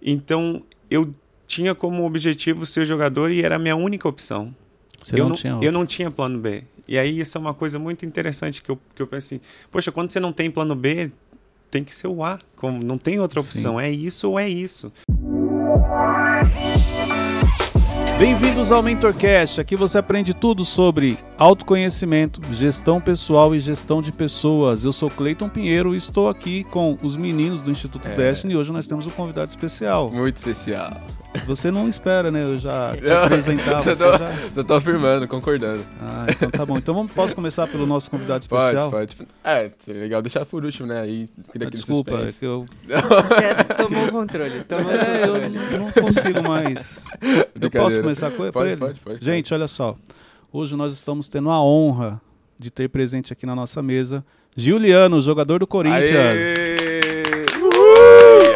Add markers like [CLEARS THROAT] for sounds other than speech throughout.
Então, eu tinha como objetivo ser jogador e era a minha única opção. Você eu não, tinha outra. Eu não tinha plano B. E aí isso é uma coisa muito interessante que eu, que eu penso assim, poxa, quando você não tem plano B, tem que ser o A. Como não tem outra opção, Sim. é isso ou é isso. Bem-vindos ao MentorCast. Aqui você aprende tudo sobre autoconhecimento, gestão pessoal e gestão de pessoas. Eu sou Cleiton Pinheiro e estou aqui com os meninos do Instituto É. Destiny e hoje nós temos um convidado especial. Muito especial. Você não espera, né? Eu já [LAUGHS] te Só você tô, já... só tô afirmando, concordando. Ah, então tá bom. Então vamos, posso começar pelo nosso convidado Pode, especial? pode. É, seria legal deixar por último, né? Aí Ah, Desculpa, é que eu, É, tomou o controle. Tomou é, eu não consigo mais. Eu posso começar com ele? Pode, ele? pode, pode, Gente, olha só. Hoje nós estamos tendo a honra de ter presente aqui na nossa mesa Giuliano, jogador do Corinthians. Aê!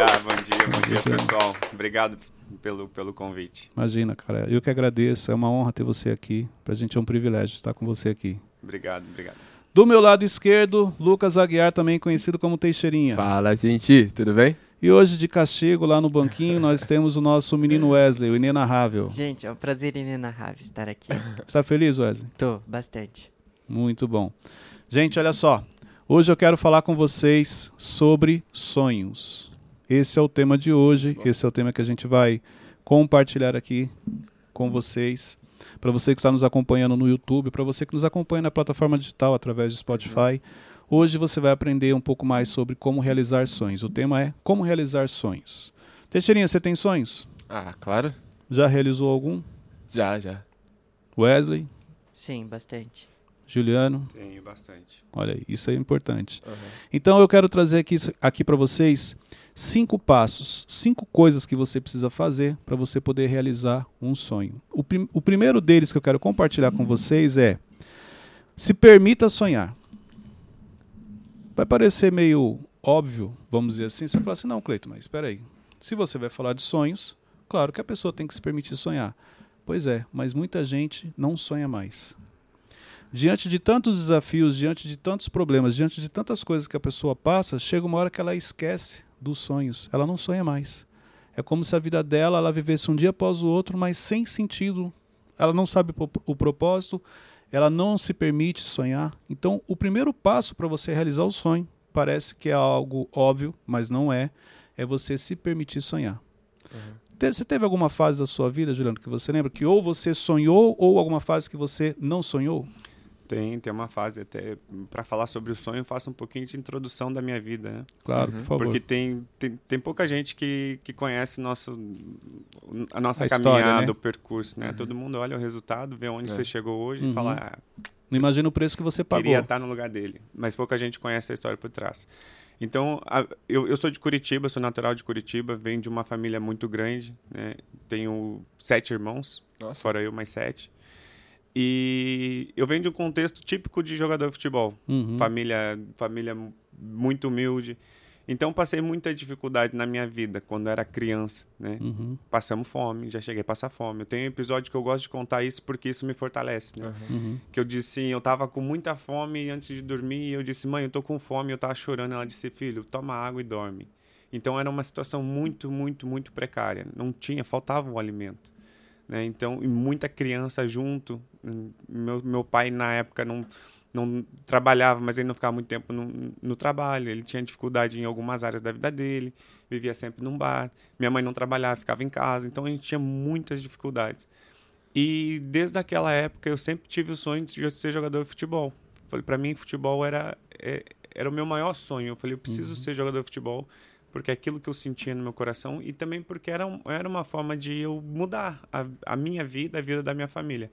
Ah, bom dia, bom dia, pessoal. Obrigado pelo, pelo convite. Imagina, cara. Eu que agradeço. É uma honra ter você aqui. Pra gente é um privilégio estar com você aqui. Obrigado, obrigado. Do meu lado esquerdo, Lucas Aguiar, também conhecido como Teixeirinha. Fala, gente, tudo bem? E hoje, de castigo, lá no banquinho, nós temos o nosso menino Wesley, o inenarrável. Gente, é um prazer inenarrável estar aqui. Está feliz, Wesley? Tô, bastante. Muito bom. Gente, olha só. Hoje eu quero falar com vocês sobre sonhos. Esse é o tema de hoje. Esse é o tema que a gente vai compartilhar aqui com vocês. Para você que está nos acompanhando no YouTube, para você que nos acompanha na plataforma digital através de Spotify. Hoje você vai aprender um pouco mais sobre como realizar sonhos. O tema é como realizar sonhos. Teixeirinha, você tem sonhos? Ah, claro. Já realizou algum? Já, já. Wesley? Sim, bastante. Juliano? Tenho bastante. Olha aí, isso é importante. Uhum. Então eu quero trazer aqui, aqui para vocês cinco passos, cinco coisas que você precisa fazer para você poder realizar um sonho. O, prim- o primeiro deles que eu quero compartilhar com vocês é se permita sonhar. Vai parecer meio óbvio, vamos dizer assim, você falar assim, não, Cleiton, mas espera aí. Se você vai falar de sonhos, claro que a pessoa tem que se permitir sonhar. Pois é, mas muita gente não sonha mais. Diante de tantos desafios, diante de tantos problemas, diante de tantas coisas que a pessoa passa, chega uma hora que ela esquece dos sonhos. Ela não sonha mais. É como se a vida dela ela vivesse um dia após o outro, mas sem sentido. Ela não sabe o propósito, ela não se permite sonhar. Então, o primeiro passo para você realizar o sonho, parece que é algo óbvio, mas não é, é você se permitir sonhar. Te- Você teve alguma fase da sua vida, Juliano, que você lembra que ou você sonhou ou alguma fase que você não sonhou? Tem, tem uma fase até para falar sobre o sonho, eu faço um pouquinho de introdução da minha vida, né? Claro, Uhum. por favor. Porque tem, tem, tem pouca gente que, que conhece nosso, a nossa A história, caminhada, né? o percurso, né? Todo mundo olha o resultado, vê onde É. você chegou hoje Uhum. e fala, ah, Não imagina o preço que você pagou. queria estar no lugar dele. Mas pouca gente conhece a história por trás. Então, a- eu, eu sou de Curitiba, sou natural de Curitiba, venho de uma família muito grande, né? Tenho sete irmãos, Nossa. fora eu, mais sete. E eu venho de um contexto típico de jogador de futebol. Uhum. Família, família muito humilde. Então, passei muita dificuldade na minha vida quando era criança, né? Uhum. Passamos fome, já cheguei a passar fome. Eu tenho um episódio que eu gosto de contar isso porque isso me fortalece, né? Uhum. Uhum. que eu disse assim, eu tava com muita fome antes de dormir, e eu disse, mãe, eu tô com fome, eu tava chorando. Ela disse, filho, toma água e dorme. Então era uma situação muito, muito, muito precária. Não tinha, faltava o alimento. Né? Então, e muita criança junto. Hum, Meu, meu pai, na época, não, não trabalhava, mas ele não ficava muito tempo no, no trabalho. Ele tinha dificuldade em algumas áreas da vida dele, vivia sempre num bar. Minha mãe não trabalhava, ficava em casa. Então, a gente tinha muitas dificuldades. E desde aquela época eu sempre tive o sonho de ser jogador de futebol. Falei, para mim futebol era é, era o meu maior sonho. Eu falei, eu preciso ser jogador de futebol porque é aquilo que eu sentia no meu coração e também porque era, um- era uma forma de eu mudar a, a minha vida, a vida da minha família.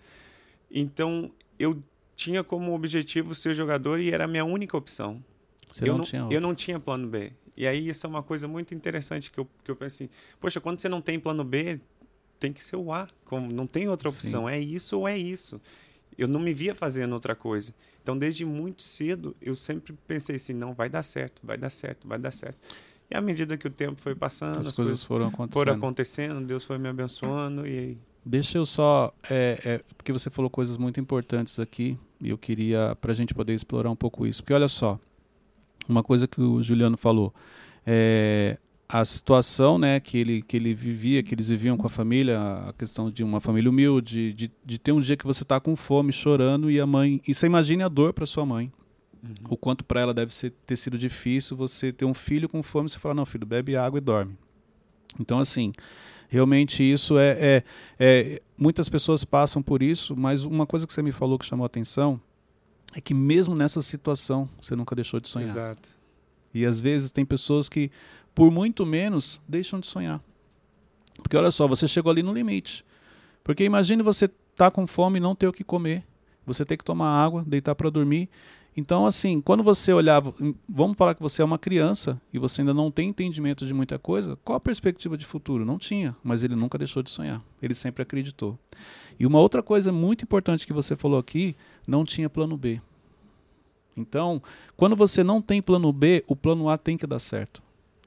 Então eu tinha como objetivo ser jogador e era a minha única opção. Você eu não, não, tinha eu não tinha plano B. E aí isso é uma coisa muito interessante que eu, que eu penso assim, poxa, quando você não tem plano B, tem que ser o A. Como não tem outra Sim. opção, é isso ou é isso. Eu não me via fazendo outra coisa. Então, desde muito cedo, eu sempre pensei assim, não, vai dar certo, vai dar certo, vai dar certo. E à medida que o tempo foi passando, As as, coisas coisas foram acontecendo. foram acontecendo, Deus foi me abençoando e Deixa eu só. É, é, porque você falou coisas muito importantes aqui e eu queria, para a gente poder explorar um pouco isso. Porque olha só, uma coisa que o Juliano falou. É, a situação né, que, ele, que ele vivia, que eles viviam com a família, a questão de uma família humilde, de, de ter um dia que você está com fome, chorando, e a mãe. E você imagine a dor para sua mãe. O quanto para ela deve ser, ter sido difícil você ter um filho com fome e você falar, não, filho, bebe água e dorme. Então, assim, realmente isso é, é, é. Muitas pessoas passam por isso, mas uma coisa que você me falou que chamou a atenção é que mesmo nessa situação você nunca deixou de sonhar. Exato. E às vezes tem pessoas que, por muito menos, deixam de sonhar. Porque olha só, você chegou ali no limite. Porque imagine você estar tá com fome e não ter o que comer. Você ter que tomar água, deitar para dormir. Então, assim, quando você olhava, vamos falar que você é uma criança e você ainda não tem entendimento de muita coisa, qual a perspectiva de futuro? Não tinha, mas ele nunca deixou de sonhar. Ele sempre acreditou. E uma outra coisa muito importante que você falou aqui, não tinha plano B. Então, quando você não tem plano B, o plano A tem que dar certo.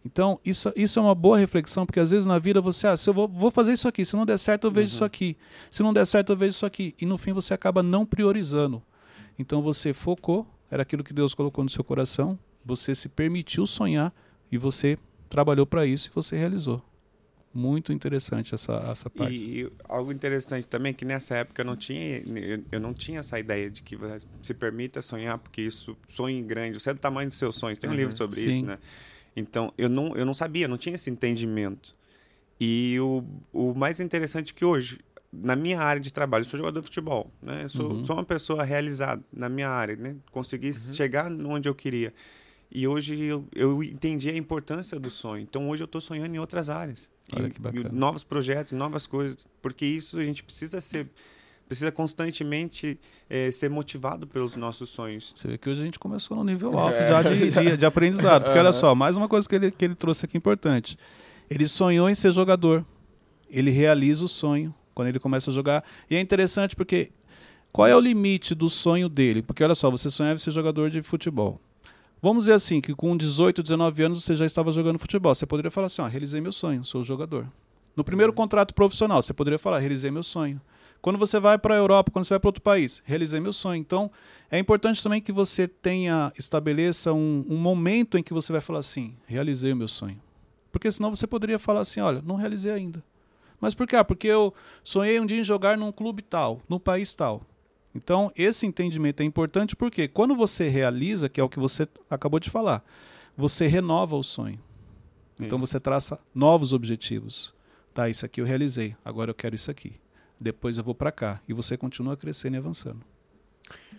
Então, isso, isso é uma boa reflexão, porque às vezes na vida você, ah, se eu vou, vou fazer isso aqui, se não der certo, eu vejo uhum. isso aqui. Se não der certo, eu vejo isso aqui. E no fim você acaba não priorizando. Então você focou, era aquilo que Deus colocou no seu coração, você se permitiu sonhar e você trabalhou para isso e você realizou. Muito interessante essa, essa parte. E, e, algo interessante também é que nessa época eu não tinha eu, eu, não tinha essa ideia de que se permita sonhar porque isso sonhe grande, você é do tamanho dos seus sonhos. Tem um uhum, livro sobre sim. isso, né? Então eu não eu não sabia, não tinha esse entendimento. E o, o mais interessante é que hoje na minha área de trabalho, eu sou jogador de futebol, né? Eu sou, uhum. sou uma pessoa realizada na minha área, né? Consegui uhum. chegar onde eu queria. E hoje eu, eu entendi a importância do sonho. Então hoje eu estou sonhando em outras áreas. Olha que bacana. novos projetos, novas coisas. Porque isso a gente precisa ser precisa constantemente é, ser motivado pelos nossos sonhos. Você vê que hoje a gente começou no nível alto é. já de, de, de, aprendizado. Porque olha só, mais uma coisa que ele, que ele trouxe aqui importante. Ele sonhou em ser jogador. Ele realiza o sonho quando ele começa a jogar. E é interessante porque qual é o limite do sonho dele? Porque olha só, você sonhava ser jogador de futebol. Vamos dizer assim, que com 18, 19 anos você já estava jogando futebol. Você poderia falar assim, ó, realizei meu sonho, sou jogador. No primeiro uhum. contrato profissional, você poderia falar, realizei meu sonho. Quando você vai para a Europa, quando você vai para outro país, realizei meu sonho. Então, é importante também que você tenha, estabeleça um, um momento em que você vai falar assim, realizei o meu sonho. Porque senão você poderia falar assim, olha, não realizei ainda. Mas por quê? Ah, porque eu sonhei um dia em jogar num clube tal, no país tal. Então, esse entendimento é importante porque quando você realiza, que é o que você acabou de falar, você renova o sonho. Então isso. você traça novos objetivos. Tá, isso aqui eu realizei, agora eu quero isso aqui. Depois eu vou para cá e você continua crescendo e avançando.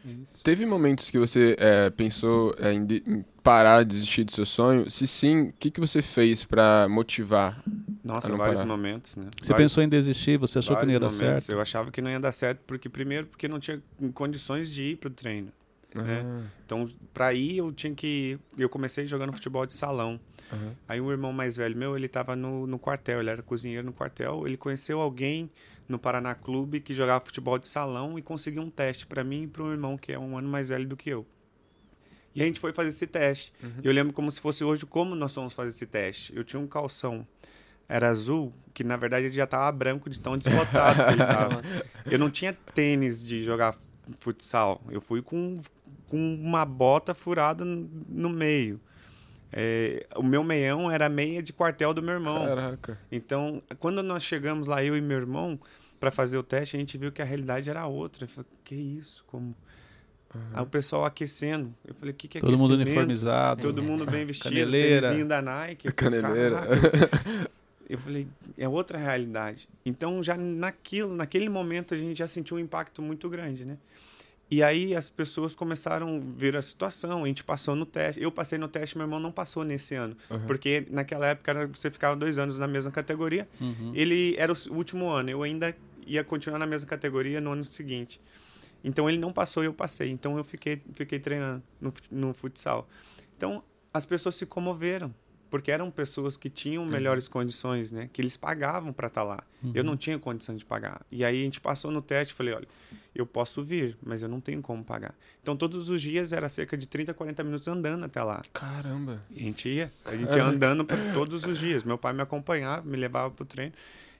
Isso. Teve momentos que você é, pensou é, em, de, em, parar, desistir do seu sonho? Se sim, o que, que você fez para motivar? Nossa, vários parar? momentos, né? Você vários, pensou em desistir? Você achou que não ia dar momentos. certo? Eu achava que não ia dar certo porque primeiro porque não tinha condições de ir para o treino. Né? Ah. Então, para ir eu tinha que eu comecei jogando futebol de salão. Uhum. Aí um irmão mais velho meu, ele estava no, no quartel, ele era cozinheiro no quartel, ele conheceu alguém no Paraná Clube que jogava futebol de salão e conseguiu um teste para mim e para um irmão que é um ano mais velho do que eu. E a gente foi fazer esse teste. Uhum. Eu lembro como se fosse hoje como nós fomos fazer esse teste. Eu tinha um calção era azul, que na verdade ele já tava branco de tão desbotado que ele tava. [LAUGHS] Eu não tinha tênis de jogar futsal. Eu fui com, com uma bota furada no meio. É, o meu meião era meia de quartel do meu irmão. Caraca. Então, quando nós chegamos lá, eu e meu irmão, para fazer o teste, a gente viu que a realidade era outra. Eu falei, que isso? Como? Uhum. Aí o pessoal aquecendo. Eu falei, o que, que é Todo mundo uniformizado. Todo mundo bem vestido. Caneleira. da Nike. Caneleira. Eu falei, é outra realidade. Então, já naquilo, naquele momento, a gente já sentiu um impacto muito grande, né? E aí as pessoas começaram a ver a situação, a gente passou no teste. Eu passei no teste, meu irmão não passou nesse ano. Uhum. Porque naquela época você ficava dois anos na mesma categoria. Uhum. Ele era o último ano, eu ainda ia continuar na mesma categoria no ano seguinte. Então ele não passou e eu passei. Então eu fiquei, fiquei treinando no, no futsal. Então as pessoas se comoveram porque eram pessoas que tinham uhum. melhores condições, né? Que eles pagavam para estar tá lá. Uhum. Eu não tinha condição de pagar. E aí a gente passou no teste falei, olha, eu posso vir, mas eu não tenho como pagar. Então todos os dias era cerca de 30, 40 minutos andando até lá. Caramba. E a gente ia, a gente ia andando todos os dias. Meu pai me acompanhava, me levava pro treino.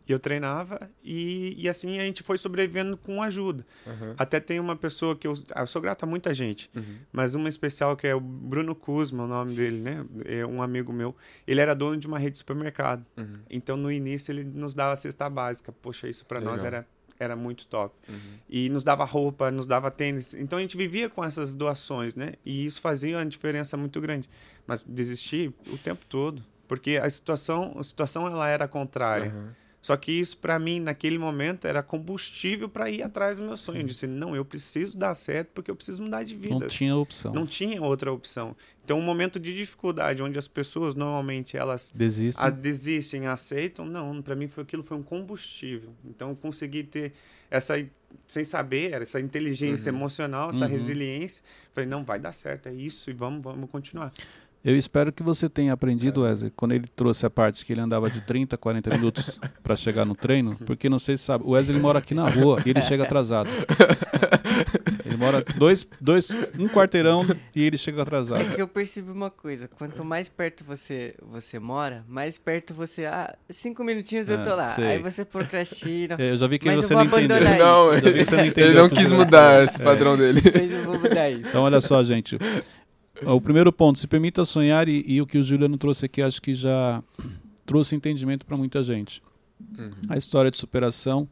E eu treinava e, e assim a gente foi sobrevivendo com ajuda. Aham. Até tem uma pessoa que eu, ah, eu sou grato a muita gente, Uhum. mas uma especial que é o Bruno Kuzma, o nome dele, né? É um amigo meu. Ele era dono de uma rede de supermercado. Uhum. Então no início ele nos dava a cesta básica. Poxa, isso para nós era era muito top. Uhum. E nos dava roupa, nos dava tênis. Então a gente vivia com essas doações, né? E isso fazia uma diferença muito grande. Mas desisti o tempo todo, porque a situação, a situação ela era contrária. Só que isso para mim naquele momento era combustível para ir atrás do meu sonho. Eu disse, não, eu preciso dar certo porque eu preciso mudar de vida. Não tinha opção. Não tinha outra opção. Então, um momento de dificuldade, onde as pessoas normalmente elas Desistem. a, desistem, aceitam, não, para mim foi aquilo foi um combustível. Então, eu consegui ter essa sem saber, essa inteligência Uhum. emocional, essa Uhum. resiliência. Falei, não, vai dar certo, é isso e vamos, vamos continuar. Eu espero que você tenha aprendido, Wesley, quando ele trouxe a parte que ele andava de 30, 40 minutos [LAUGHS] para chegar no treino, porque não sei se sabe, o Wesley ele mora aqui na rua e ele [LAUGHS] chega atrasado. [LAUGHS] Ele mora dois, dois, um quarteirão e ele chega atrasado. É que eu percebi uma coisa, quanto mais perto você, você mora, mais perto você. Ah, cinco minutinhos eu tô lá. sei. Aí você procrastina. É, Eu já vi que você não entendeu. Não, que você não entendeu ele não quis mudar É. esse padrão dele. Mas eu vou mudar isso. Então, olha só, gente. O primeiro ponto, se permita sonhar, e, e o que o Juliano trouxe aqui, acho que já [CLEARS THROAT] trouxe entendimento para muita gente. Uhum. A história de superação,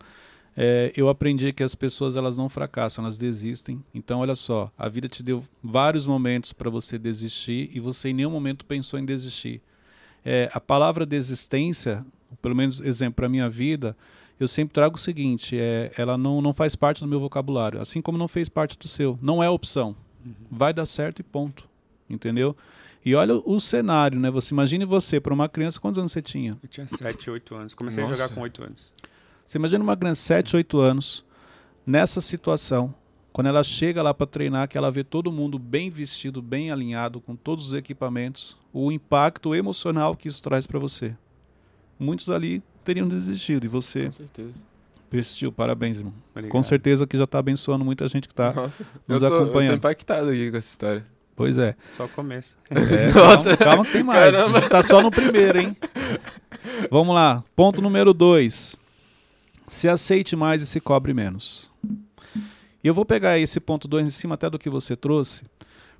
é, eu aprendi que as pessoas elas não fracassam, elas desistem. Então, olha só, a vida te deu vários momentos para você desistir e você em nenhum momento pensou em desistir. É, a palavra desistência, pelo menos exemplo para minha vida, eu sempre trago o seguinte: é, ela não, não faz parte do meu vocabulário, assim como não fez parte do seu. Não é opção. Vai dar certo e ponto. Entendeu? E olha o, o cenário, né? Você imagine você para uma criança, quantos anos você tinha? Eu tinha 7, 8 anos. Comecei a Nossa. jogar com 8 anos. Você imagina uma criança de 7, 8 anos, nessa situação, quando ela chega lá para treinar, que ela vê todo mundo bem vestido, bem alinhado, com todos os equipamentos, o impacto emocional que isso traz para você. Muitos ali teriam desistido e você Com certeza. persistiu. Parabéns, irmão. Obrigado. Com certeza que já está abençoando muita gente que está nos eu, tô, eu tô acompanhando. impactado aqui com essa história. Pois é. Só o começo. É, [LAUGHS] Nossa. Calma, calma que tem mais. Caramba. A gente tá só no primeiro, hein? Vamos lá. Ponto número dois. Se aceite mais e se cobre menos. E eu vou pegar esse ponto 2 em cima até do que você trouxe,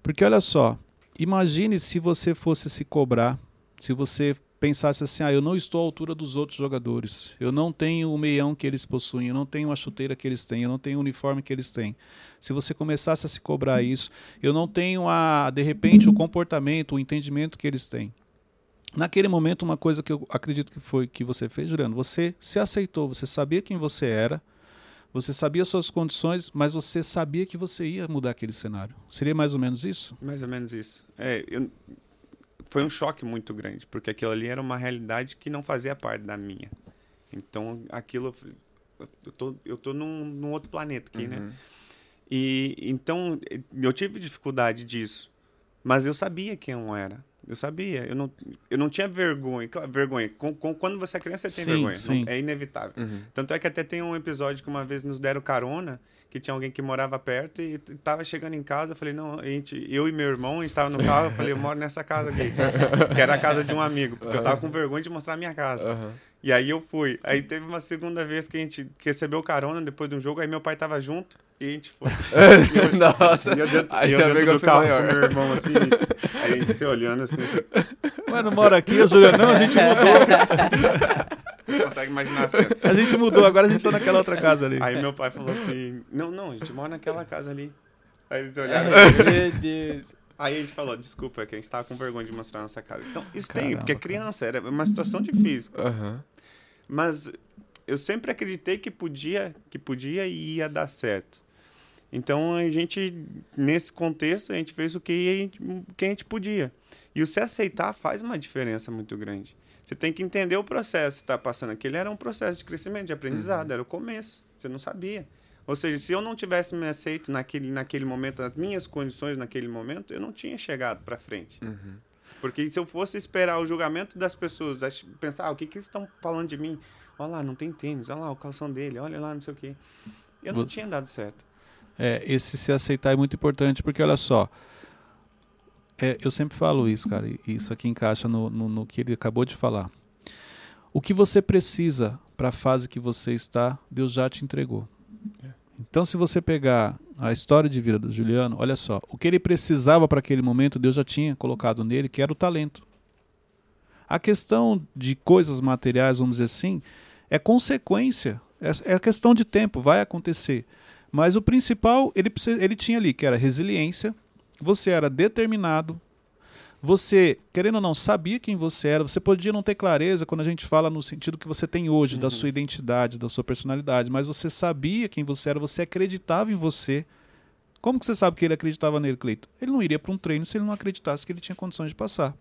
porque olha só, imagine se você fosse se cobrar, se você pensasse assim, ah, eu não estou à altura dos outros jogadores, eu não tenho o meião que eles possuem, eu não tenho a chuteira que eles têm, eu não tenho o uniforme que eles têm. Se você começasse a se cobrar isso, eu não tenho a, de repente, o comportamento, o entendimento que eles têm. Naquele momento, uma coisa que eu acredito que foi que você fez, Juliano, você se aceitou, você sabia quem você era, você sabia suas condições, mas você sabia que você ia mudar aquele cenário. Seria mais ou menos isso? Mais ou menos isso. É, eu- foi um choque muito grande, porque aquilo ali era uma realidade que não fazia parte da minha. Então, aquilo. eu tô, eu tô num, num outro planeta aqui, né? Uhum. E então eu tive dificuldade disso, mas eu sabia quem eu era. Eu sabia, eu não, eu não tinha vergonha. Vergonha. Com, com- quando você é criança, você tem Sim, vergonha. sim. Não- é inevitável. Uhum. Tanto é que até tem um episódio que uma vez nos deram carona, que tinha alguém que morava perto e tava chegando em casa. Eu falei, não, a gente, eu e meu irmão, a gente tava no carro. Eu falei, eu moro nessa casa aqui, [LAUGHS] que era a casa de um amigo, porque eu tava com vergonha de mostrar a minha casa. Aham. E aí eu fui. Aí teve uma segunda vez que a gente recebeu carona depois de um jogo, aí meu pai tava junto e a gente foi. [LAUGHS] Nossa, E eu dentro, Aí eu a dentro do carro maior. com meu irmão, assim, aí a gente se olhando assim. Mas não mora aqui, ô Juliano. Não, a gente [LAUGHS] mudou. Você consegue imaginar a cena. A gente mudou, agora a gente tá naquela outra casa ali. Aí meu pai falou assim: Não, não, a gente mora naquela casa ali. Aí eles olharam assim, Meu Deus. Aí a gente falou: Desculpa, é que a gente tava com vergonha de mostrar a nossa casa. Então, isso Caramba, tem, porque é criança, era uma situação difícil. Aham. Mas eu sempre acreditei que podia, que podia e ia dar certo. Então a gente, nesse contexto, a gente fez o que a gente, o que a gente podia. E o se aceitar faz uma diferença muito grande. Você tem que entender o processo que está passando. Aquele era um processo de crescimento, de aprendizado, era o começo. Você não sabia. Ou seja, se eu não tivesse me aceito naquele, naquele momento, as minhas condições naquele momento, eu não tinha chegado para frente. Uhum. Porque se eu fosse esperar o julgamento das pessoas, pensar, ah, o que, que eles estão falando de mim? Olha lá, não tem tênis, olha lá o calção dele, olha lá, não sei o quê. Eu não tinha dado certo. É, esse se aceitar é muito importante, porque olha só. é, eu sempre falo isso, cara, e isso aqui encaixa no, no, no que ele acabou de falar. O que você precisa para a fase que você está, Deus já te entregou. Então, se você pegar a história de vida do Juliano, olha só, o que ele precisava para aquele momento, Deus já tinha colocado nele, que era o talento. A questão de coisas materiais, vamos dizer assim, é consequência, é, é questão de tempo, vai acontecer. Mas o principal, ele, ele tinha ali, que era resiliência, você era determinado, você, querendo ou não, sabia quem você era, você podia não ter clareza quando a gente fala no sentido que você tem hoje, uhum. da sua identidade, da sua personalidade, mas você sabia quem você era, você acreditava em você. Como que você sabe que ele acreditava nele, Cleito? Ele não iria para um treino se ele não acreditasse que ele tinha condições de passar.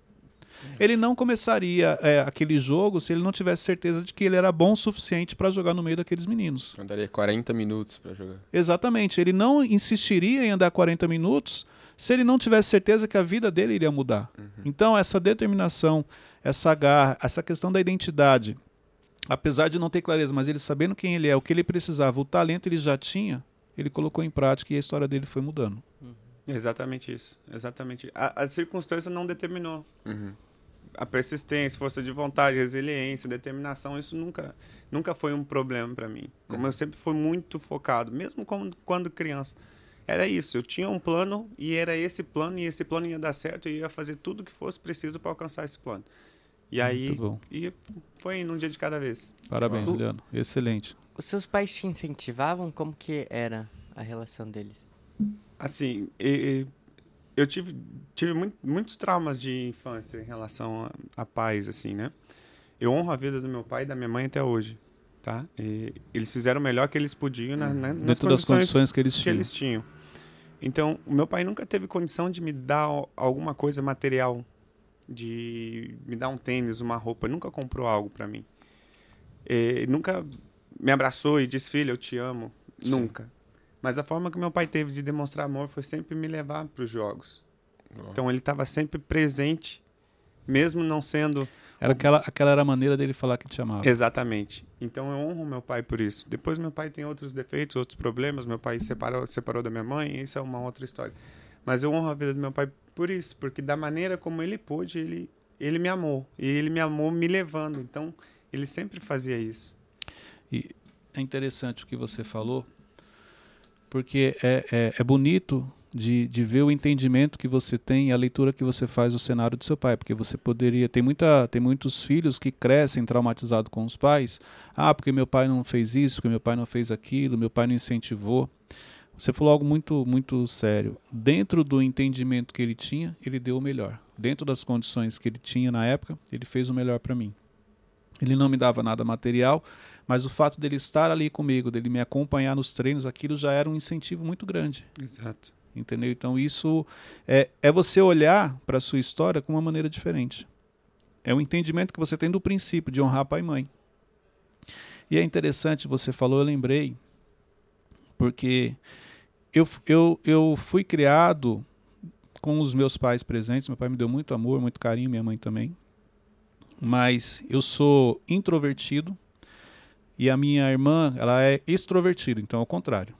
Ele não começaria é, aquele jogo se ele não tivesse certeza de que ele era bom o suficiente para jogar no meio daqueles meninos. Andaria 40 minutos para jogar. Exatamente. Ele não insistiria em andar 40 minutos se ele não tivesse certeza que a vida dele iria mudar. Uhum. Então, essa determinação, essa garra, essa questão da identidade, apesar de não ter clareza, mas ele sabendo quem ele é, o que ele precisava, o talento ele já tinha, ele colocou em prática e a história dele foi mudando. Uhum. Exatamente isso. Exatamente. A, a circunstância não determinou. Uhum. A persistência, força de vontade, resiliência, determinação, isso nunca, nunca foi um problema para mim. Como uhum. eu sempre fui muito focado, mesmo quando, quando criança era isso. Eu tinha um plano e era esse plano e esse plano ia dar certo e ia fazer tudo o que fosse preciso para alcançar esse plano. E aí e foi num dia de cada vez. Parabéns, o, Juliano. Excelente. Os seus pais te incentivavam? Como que era a relação deles? Assim, eu tive, tive muito, muitos traumas de infância em relação a, a pais, assim, né? Eu honro a vida do meu pai e da minha mãe até hoje tá? E eles fizeram o melhor que eles podiam na, na, nas Dentro condições das condições que eles, que eles tinham. Então, o meu pai nunca teve condição de me dar alguma coisa material, de me dar um tênis, uma roupa, nunca comprou algo para mim. E nunca me abraçou e disse, filho, eu te amo. Sim. Nunca. Mas a forma que meu pai teve de demonstrar amor foi sempre me levar para os jogos. Oh. Então ele estava sempre presente, mesmo não sendo era aquela, aquela era a maneira dele falar que te amava. Exatamente. Então eu honro meu pai por isso. Depois meu pai tem outros defeitos, outros problemas. Meu pai separou, separou da minha mãe, isso é uma outra história. Mas eu honro a vida do meu pai por isso, porque da maneira como ele pôde, ele, ele me amou. E ele me amou me levando. Então ele sempre fazia isso. E é interessante o que você falou, porque é, é, é bonito de, de ver o entendimento que você tem e a leitura que você faz do cenário do seu pai, porque você poderia tem muita tem muitos filhos que crescem traumatizados com os pais, ah, porque meu pai não fez isso, porque meu pai não fez aquilo, meu pai não incentivou. Você falou algo muito muito sério. Dentro do entendimento que ele tinha, ele deu o melhor. Dentro das condições que ele tinha na época, ele fez o melhor para mim. Ele não me dava nada material, mas o fato dele estar ali comigo, dele me acompanhar nos treinos, aquilo já era um incentivo muito grande. Exato entendeu? Então isso é, é você olhar para a sua história com uma maneira diferente. É o entendimento que você tem do princípio de honrar pai e mãe. E é interessante, você falou, eu lembrei, porque eu, eu, eu fui criado com os meus pais presentes, meu pai me deu muito amor, muito carinho, minha mãe também. Mas eu sou introvertido e a minha irmã, ela é extrovertida, então ao contrário.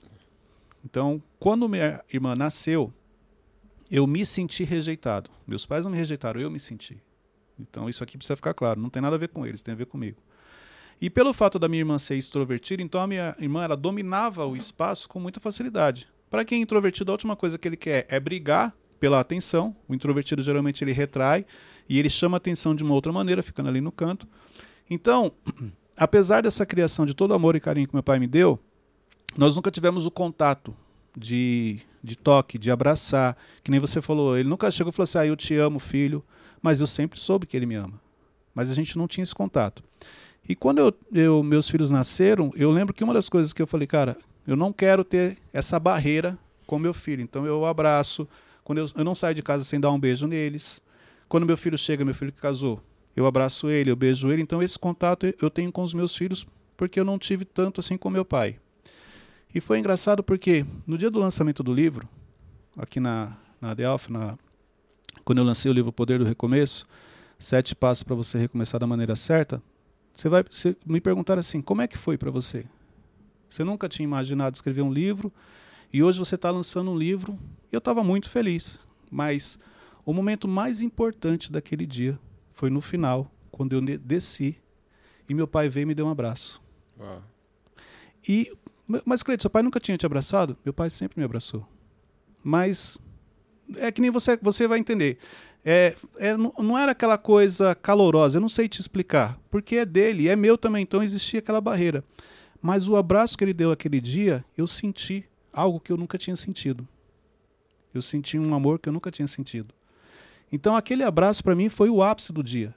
Então, quando minha irmã nasceu, eu me senti rejeitado. Meus pais não me rejeitaram, eu me senti. Então, isso aqui precisa ficar claro. Não tem nada a ver com eles, tem a ver comigo. E pelo fato da minha irmã ser extrovertida, então a minha irmã ela dominava o espaço com muita facilidade. Para quem é introvertido, a última coisa que ele quer é brigar pela atenção. O introvertido geralmente ele retrai e ele chama a atenção de uma outra maneira, ficando ali no canto. Então, [CLEARS THROAT] apesar dessa criação de todo amor e carinho que meu pai me deu, nós nunca tivemos o contato de, de toque, de abraçar. Que nem você falou, ele nunca chegou e falou assim: ah, eu te amo, filho. Mas eu sempre soube que ele me ama. Mas a gente não tinha esse contato. E quando eu, eu, meus filhos nasceram, eu lembro que uma das coisas que eu falei, cara, eu não quero ter essa barreira com meu filho. Então eu abraço. Quando eu, eu não saio de casa sem dar um beijo neles. Quando meu filho chega, meu filho que casou, eu abraço ele, eu beijo ele. Então esse contato eu tenho com os meus filhos porque eu não tive tanto assim com meu pai. E foi engraçado porque no dia do lançamento do livro, aqui na, na Delphi, na, quando eu lancei o livro Poder do Recomeço, Sete Passos para você recomeçar da maneira certa, você vai você me perguntar assim: como é que foi para você? Você nunca tinha imaginado escrever um livro e hoje você está lançando um livro e eu estava muito feliz. Mas o momento mais importante daquele dia foi no final, quando eu desci e meu pai veio e me deu um abraço. Uau. E, mas, Cleiton, seu pai nunca tinha te abraçado? Meu pai sempre me abraçou. Mas é que nem você, você vai entender. É, é, não era aquela coisa calorosa, eu não sei te explicar, porque é dele, é meu também, então existia aquela barreira. Mas o abraço que ele deu aquele dia, eu senti algo que eu nunca tinha sentido. Eu senti um amor que eu nunca tinha sentido. Então aquele abraço para mim foi o ápice do dia.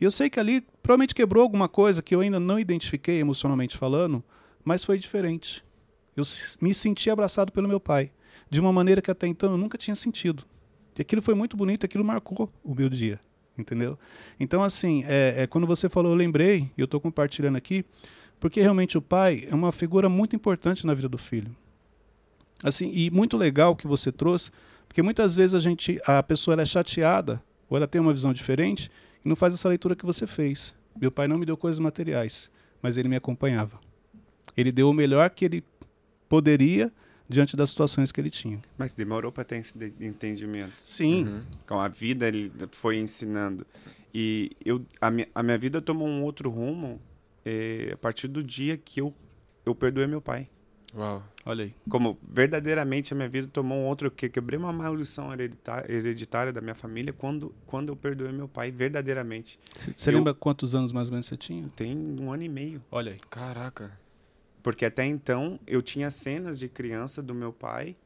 E eu sei que ali provavelmente quebrou alguma coisa que eu ainda não identifiquei emocionalmente falando, mas foi diferente. Eu me senti abraçado pelo meu pai, de uma maneira que até então eu nunca tinha sentido. E aquilo foi muito bonito, aquilo marcou o meu dia, entendeu? Então, assim, é, é quando você falou, eu lembrei, e eu estou compartilhando aqui, porque realmente o pai é uma figura muito importante na vida do filho. Assim, e muito legal que você trouxe, porque muitas vezes a gente, a pessoa é chateada, ou ela tem uma visão diferente, e não faz essa leitura que você fez. Meu pai não me deu coisas materiais, mas ele me acompanhava. Ele deu o melhor que ele poderia diante das situações que ele tinha. Mas demorou para ter esse entendimento. Sim. Uhum. Com a vida ele foi ensinando. E eu, a, minha, a minha vida tomou um outro rumo é, a partir do dia que eu, eu perdoei meu pai. Uau. Olha aí. Como verdadeiramente a minha vida tomou um outro que quebrei uma maldição hereditária, hereditária da minha família quando quando eu perdoei meu pai verdadeiramente. Você lembra quantos anos mais ou menos você tinha? Tem um ano e meio. Olha aí. Caraca. Porque até então eu tinha cenas de criança do meu pai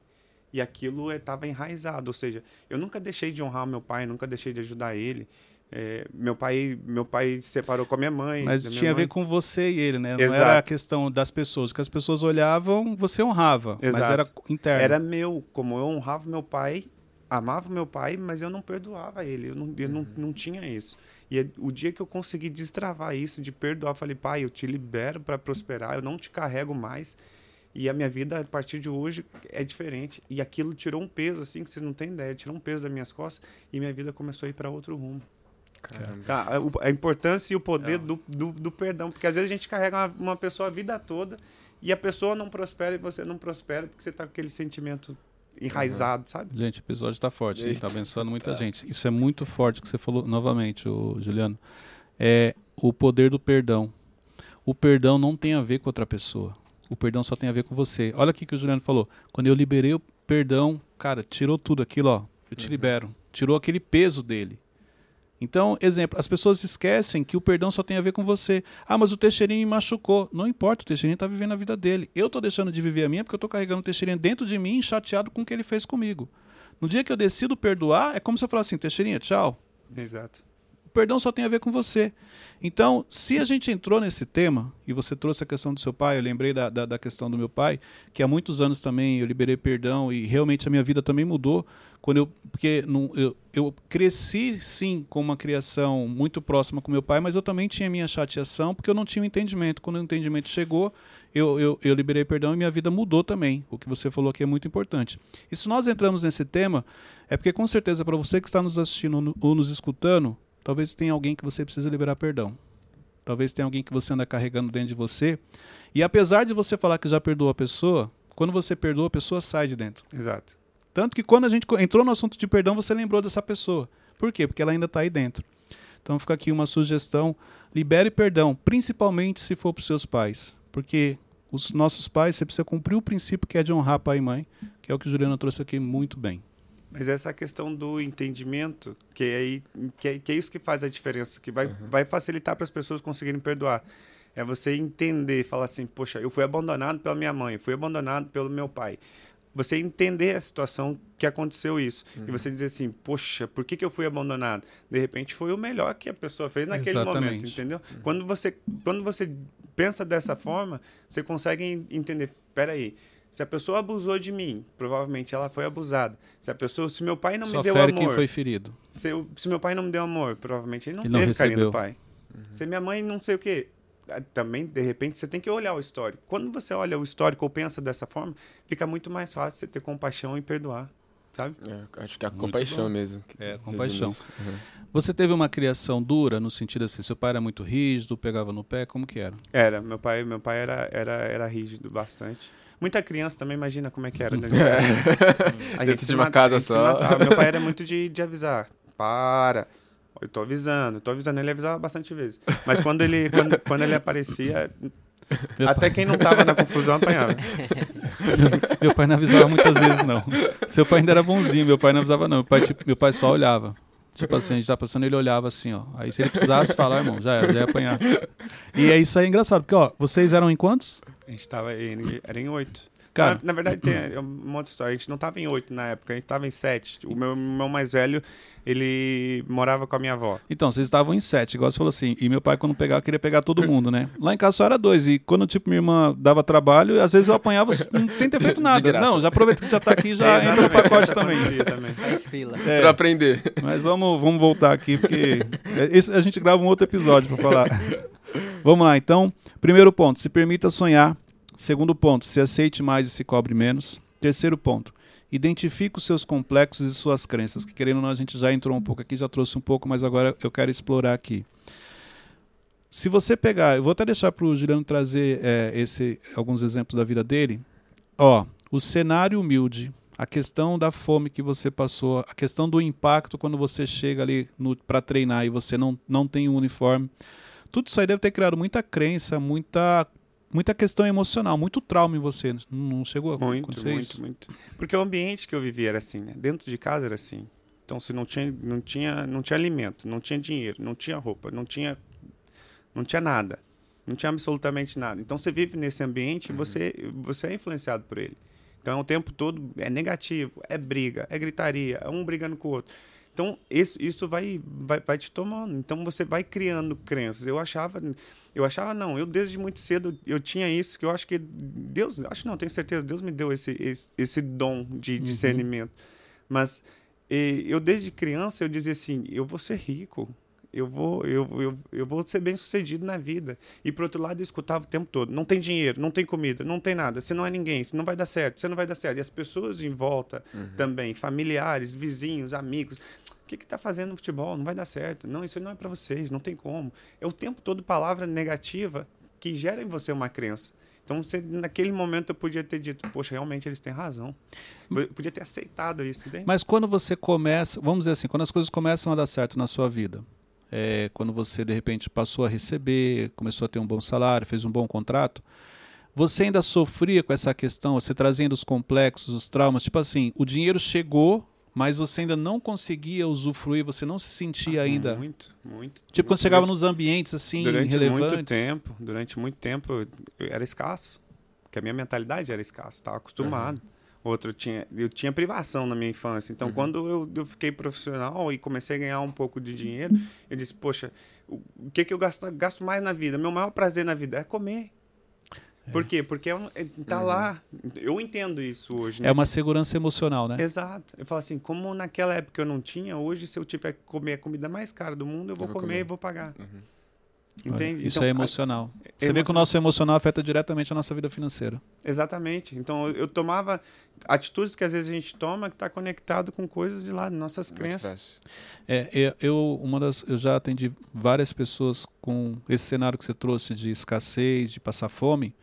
e aquilo estava enraizado, ou seja, eu nunca deixei de honrar meu pai, nunca deixei de ajudar ele. É, meu pai meu pai se separou com a minha mãe. Mas minha tinha mãe. a ver com você e ele, né? Não Exato. era a questão das pessoas. que as pessoas olhavam, você honrava. Exato. Mas era interno. Era meu. Como eu honrava meu pai, amava meu pai, mas eu não perdoava ele. Eu não, eu não, não tinha isso. E é o dia que eu consegui destravar isso, de perdoar, falei, pai, eu te libero para prosperar, eu não te carrego mais. E a minha vida, a partir de hoje, é diferente. E aquilo tirou um peso, assim, que vocês não têm ideia. Tirou um peso das minhas costas e minha vida começou a ir para outro rumo. Caramba. Tá, a, importância e o poder do, do, do perdão. Porque às vezes a gente carrega uma, uma pessoa a vida toda e a pessoa não prospera e você não prospera porque você tá com aquele sentimento enraizado, sabe? Gente, o episódio tá forte, hein? tá abençoando muita Tá. gente. Isso é muito forte que você falou novamente, o Juliano. É o poder do perdão. O perdão não tem a ver com outra pessoa. O perdão só tem a ver com você. Olha aqui que o Juliano falou. Quando eu liberei o perdão, cara, tirou tudo aquilo, ó. Eu te libero. Tirou aquele peso dele. Então, exemplo, as pessoas esquecem que o perdão só tem a ver com você. Ah, mas o Teixeirinho me machucou. Não importa, o Teixeirinho está vivendo a vida dele. Eu estou deixando de viver a minha porque eu estou carregando o Teixeirinho dentro de mim, chateado com o que ele fez comigo. No dia que eu decido perdoar, é como se eu falasse assim, Teixeirinha, tchau. Exato. Perdão só tem a ver com você. Então, se a gente entrou nesse tema, e você trouxe a questão do seu pai, eu lembrei da, da, da questão do meu pai, que há muitos anos também eu liberei perdão e realmente a minha vida também mudou. Quando eu, porque não, eu, eu cresci, sim, com uma criação muito próxima com meu pai, mas eu também tinha minha chateação porque eu não tinha o entendimento. Quando o entendimento chegou, eu, eu, eu liberei perdão e minha vida mudou também. O que você falou aqui é muito importante. E se nós entramos nesse tema, é porque com certeza para você que está nos assistindo ou nos escutando, talvez tenha alguém que você precisa liberar perdão. Talvez tenha alguém que você anda carregando dentro de você. E apesar de você falar que já perdoou a pessoa, quando você perdoa, a pessoa sai de dentro. Exato. Tanto que quando a gente entrou no assunto de perdão, você lembrou dessa pessoa. Por quê? Porque ela ainda está aí dentro. Então fica aqui uma sugestão: libere perdão, principalmente se for para os seus pais. Porque os nossos pais, você precisa cumprir o princípio que é de honrar pai e mãe, que é o que o Juliano trouxe aqui muito bem. Mas essa questão do entendimento, que é, aí, que é, que é isso que faz a diferença, que vai, vai facilitar para as pessoas conseguirem perdoar. É você entender, falar assim, poxa, eu fui abandonado pela minha mãe, fui abandonado pelo meu pai. Você entender a situação que aconteceu isso. E você dizer assim, poxa, por que, que eu fui abandonado? De repente foi o melhor que a pessoa fez naquele momento, Exatamente. entendeu? Quando, você, quando você pensa dessa forma, você consegue en- entender, peraí, se a pessoa abusou de mim, provavelmente ela foi abusada. Se a pessoa, se meu pai não Só me deu amor, quem foi ferido. se, eu- se meu pai não me deu amor, provavelmente ele não Ele não teve carinho recebeu. do pai. Se minha mãe não sei o quê, ah, também de repente você tem que olhar o histórico. Quando você olha o histórico ou pensa dessa forma, fica muito mais fácil você ter compaixão e perdoar, sabe? É, acho que é a compaixão bom. mesmo. que É, compaixão. Uhum. Você teve uma criação dura, no sentido assim, seu pai era muito rígido, pegava no pé, como que era? Era, meu pai, meu pai era, era, era rígido bastante. Muita criança também imagina como é que era. Né? [LAUGHS] A Dentro se de uma mata- casa gente só. Meu pai era [LAUGHS] muito de, de avisar. Para. Eu tô avisando, tô avisando. Ele avisava bastante vezes. Mas quando ele, [LAUGHS] quando, quando ele aparecia, Meu até quem não tava na confusão apanhava. Meu pai não avisava muitas vezes, não. Seu pai ainda era bonzinho, meu pai não avisava, não. Meu pai, tipo, meu pai só olhava. Tipo assim, a gente tá passando, ele olhava assim, ó. Aí se ele precisasse falar, irmão, já era, já ia apanhar. E é isso aí engraçado, porque, ó, vocês eram em quantos? A gente tava em, era em oito. Cara, na, na verdade, tem [CLEARS THROAT] uma outra história. A gente não tava em oito na época, a gente tava em sete. O meu irmão mais velho, ele morava com a minha avó. Então, vocês estavam em sete, igual você falou assim. E meu pai, quando pegava, queria pegar todo [LAUGHS] mundo, né? Lá em casa só era dois. E quando, tipo, minha irmã dava trabalho, às vezes eu apanhava [LAUGHS] sem ter feito nada. Não, já aproveita que você já tá aqui, já [LAUGHS] entra no pacote também. Também. Faz fila. É, Pra aprender. mas vamos, vamos voltar aqui, porque esse, a gente grava um outro episódio pra falar. Vamos lá, então. Primeiro ponto, se permita sonhar. Segundo ponto, se aceite mais e se cobre menos. Terceiro ponto, identifique os seus complexos e suas crenças, que querendo ou não, a gente já entrou um pouco aqui, já trouxe um pouco, mas agora eu quero explorar aqui. Se você pegar, eu vou até deixar para o Juliano trazer é, esse, alguns exemplos da vida dele. Ó, o cenário humilde, a questão da fome que você passou, a questão do impacto quando você chega ali para treinar e você não, não tem um uniforme. Tudo isso aí deve ter criado muita crença, muita, muita questão emocional, muito trauma em você. Não chegou a Muito, acontecer muito, isso? muito. Porque o ambiente que eu vivia era assim, né? Dentro de casa era assim. Então, se não tinha, não tinha, não tinha alimento, não tinha dinheiro, não tinha roupa, não tinha, não tinha nada, não tinha absolutamente nada. Então, você vive nesse ambiente, e você, você é influenciado por ele. Então, o tempo todo é negativo, é briga, é gritaria, é um brigando com o outro. Então, isso, isso vai, vai, vai te tomando. Então, você vai criando crenças. Eu achava, eu achava não. Eu desde muito cedo eu tinha isso que eu acho que Deus, acho não, tenho certeza, Deus me deu esse esse, esse dom de discernimento. Mas e, eu desde criança eu dizia assim, eu vou ser rico. Eu vou, eu, eu, eu vou ser bem sucedido na vida. E por outro lado, eu escutava o tempo todo: não tem dinheiro, não tem comida, não tem nada, você não é ninguém, você não vai dar certo, você não vai dar certo. E as pessoas em volta também, familiares, vizinhos, amigos. O que está fazendo no futebol? Não vai dar certo. Não, isso não é para vocês, não tem como. É o tempo todo palavra negativa que gera em você uma crença. Então, você, naquele momento, eu podia ter dito: poxa, realmente eles têm razão. Eu podia ter aceitado isso, entende? Mas quando você começa, vamos dizer assim, quando as coisas começam a dar certo na sua vida, é, quando você de repente passou a receber, começou a ter um bom salário, fez um bom contrato, você ainda sofria com essa questão, você trazendo os complexos, os traumas, tipo assim, o dinheiro chegou, mas você ainda não conseguia usufruir, você não se sentia ainda. Ah, Muito, muito. Tipo, quando muito, chegava muito. nos ambientes assim, durante relevantes. muito tempo, durante muito tempo era escasso, porque a minha mentalidade era escasso, estava acostumado. Outro tinha, eu tinha privação na minha infância. Então, quando eu, eu fiquei profissional e comecei a ganhar um pouco de dinheiro, eu disse, poxa, o, que que eu gasto, gasto mais na vida? Meu maior prazer na vida é comer. Por quê? Porque é um- é- tá lá. Eu entendo isso hoje. né? É uma segurança emocional, né? Exato. Eu falo assim, como naquela época eu não tinha, hoje se eu tiver que comer a comida mais cara do mundo, eu vou, Eu vou comer, comer. e vou pagar. Uhum. Entende? Isso Então, é a- emocional. Você vê que o emocional. nosso emocional afeta diretamente a nossa vida financeira. Exatamente. Então eu- eu tomava atitudes que às vezes a gente toma que está conectado com coisas de lá, nossas crenças. É, é, eu, uma das, eu já atendi várias pessoas com esse cenário que você trouxe de escassez, de passar fome.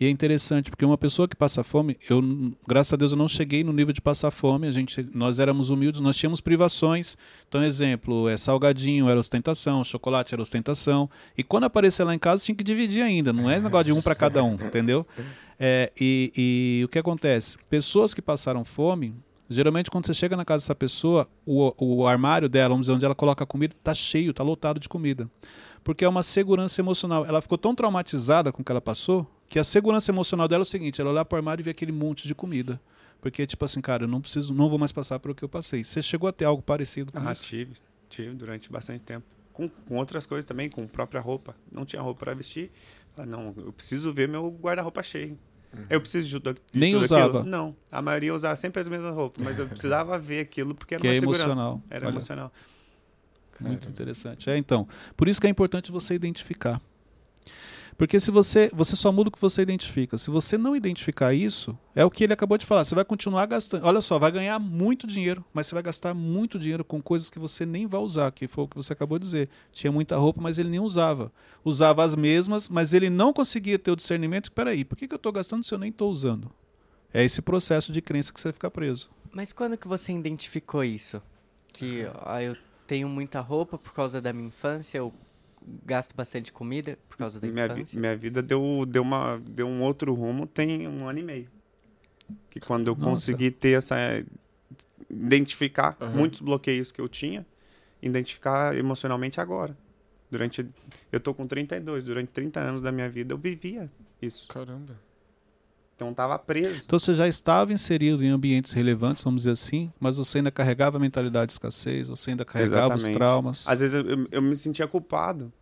E é interessante, porque uma pessoa que passa fome, eu, graças a Deus, eu não cheguei no nível de passar fome. A gente, nós éramos humildes, nós tínhamos privações. Então, exemplo, é salgadinho era ostentação, chocolate era ostentação. E quando aparecia lá em casa, tinha que dividir ainda. Não é negócio de um para cada um, entendeu? É, e, e o que acontece? Pessoas que passaram fome, geralmente quando você chega na casa dessa pessoa, o, o armário dela, vamos dizer, onde ela coloca a comida, tá cheio, tá lotado de comida. Porque é uma segurança emocional. Ela ficou tão traumatizada com o que ela passou, que a segurança emocional dela é o seguinte, ela olhar para o armário e ver aquele monte de comida. Porque, tipo assim, cara, eu não preciso, não vou mais passar por o que eu passei. Você chegou a ter algo parecido com Ah, isso? tive, tive durante bastante tempo. Com, com outras coisas também, com própria roupa. Não tinha roupa para vestir. Falei, não, eu preciso ver meu guarda-roupa cheio. Eu preciso de, tudo- de Nem tudo usava? aquilo. Não, a maioria usava sempre as mesmas roupas, mas eu [LAUGHS] precisava ver aquilo porque era Que uma é segurança. emocional. Era Olha. emocional. Muito Caramba. interessante. É, então, por isso que é importante você identificar. Porque se você, você só muda o que você identifica. Se você não identificar isso, é o que ele acabou de falar. Você vai continuar gastando. Olha só, vai ganhar muito dinheiro, mas você vai gastar muito dinheiro com coisas que você nem vai usar, que foi o que você acabou de dizer. Tinha muita roupa, mas ele nem usava. Usava as mesmas, mas ele não conseguia ter o discernimento. Peraí, por que, que eu estou gastando se eu nem estou usando? É esse processo de crença que você fica preso. Mas quando que você identificou isso? Que ah, eu tenho muita roupa por causa da minha infância, eu gasto bastante comida por causa da minha, vi- infância. minha vida deu, deu, uma, deu um outro rumo tem um ano e meio. Que quando eu Nossa. consegui ter essa. identificar Aham. muitos bloqueios que eu tinha, identificar emocionalmente agora. Durante. Eu tô com 32, durante 30 anos da minha vida eu vivia isso. Caramba. Então eu tava preso. Então você já estava inserido em ambientes relevantes, vamos dizer assim, mas você ainda carregava a mentalidade de escassez, você ainda carregava os Exatamente. traumas. Às vezes eu, eu, eu me sentia culpado.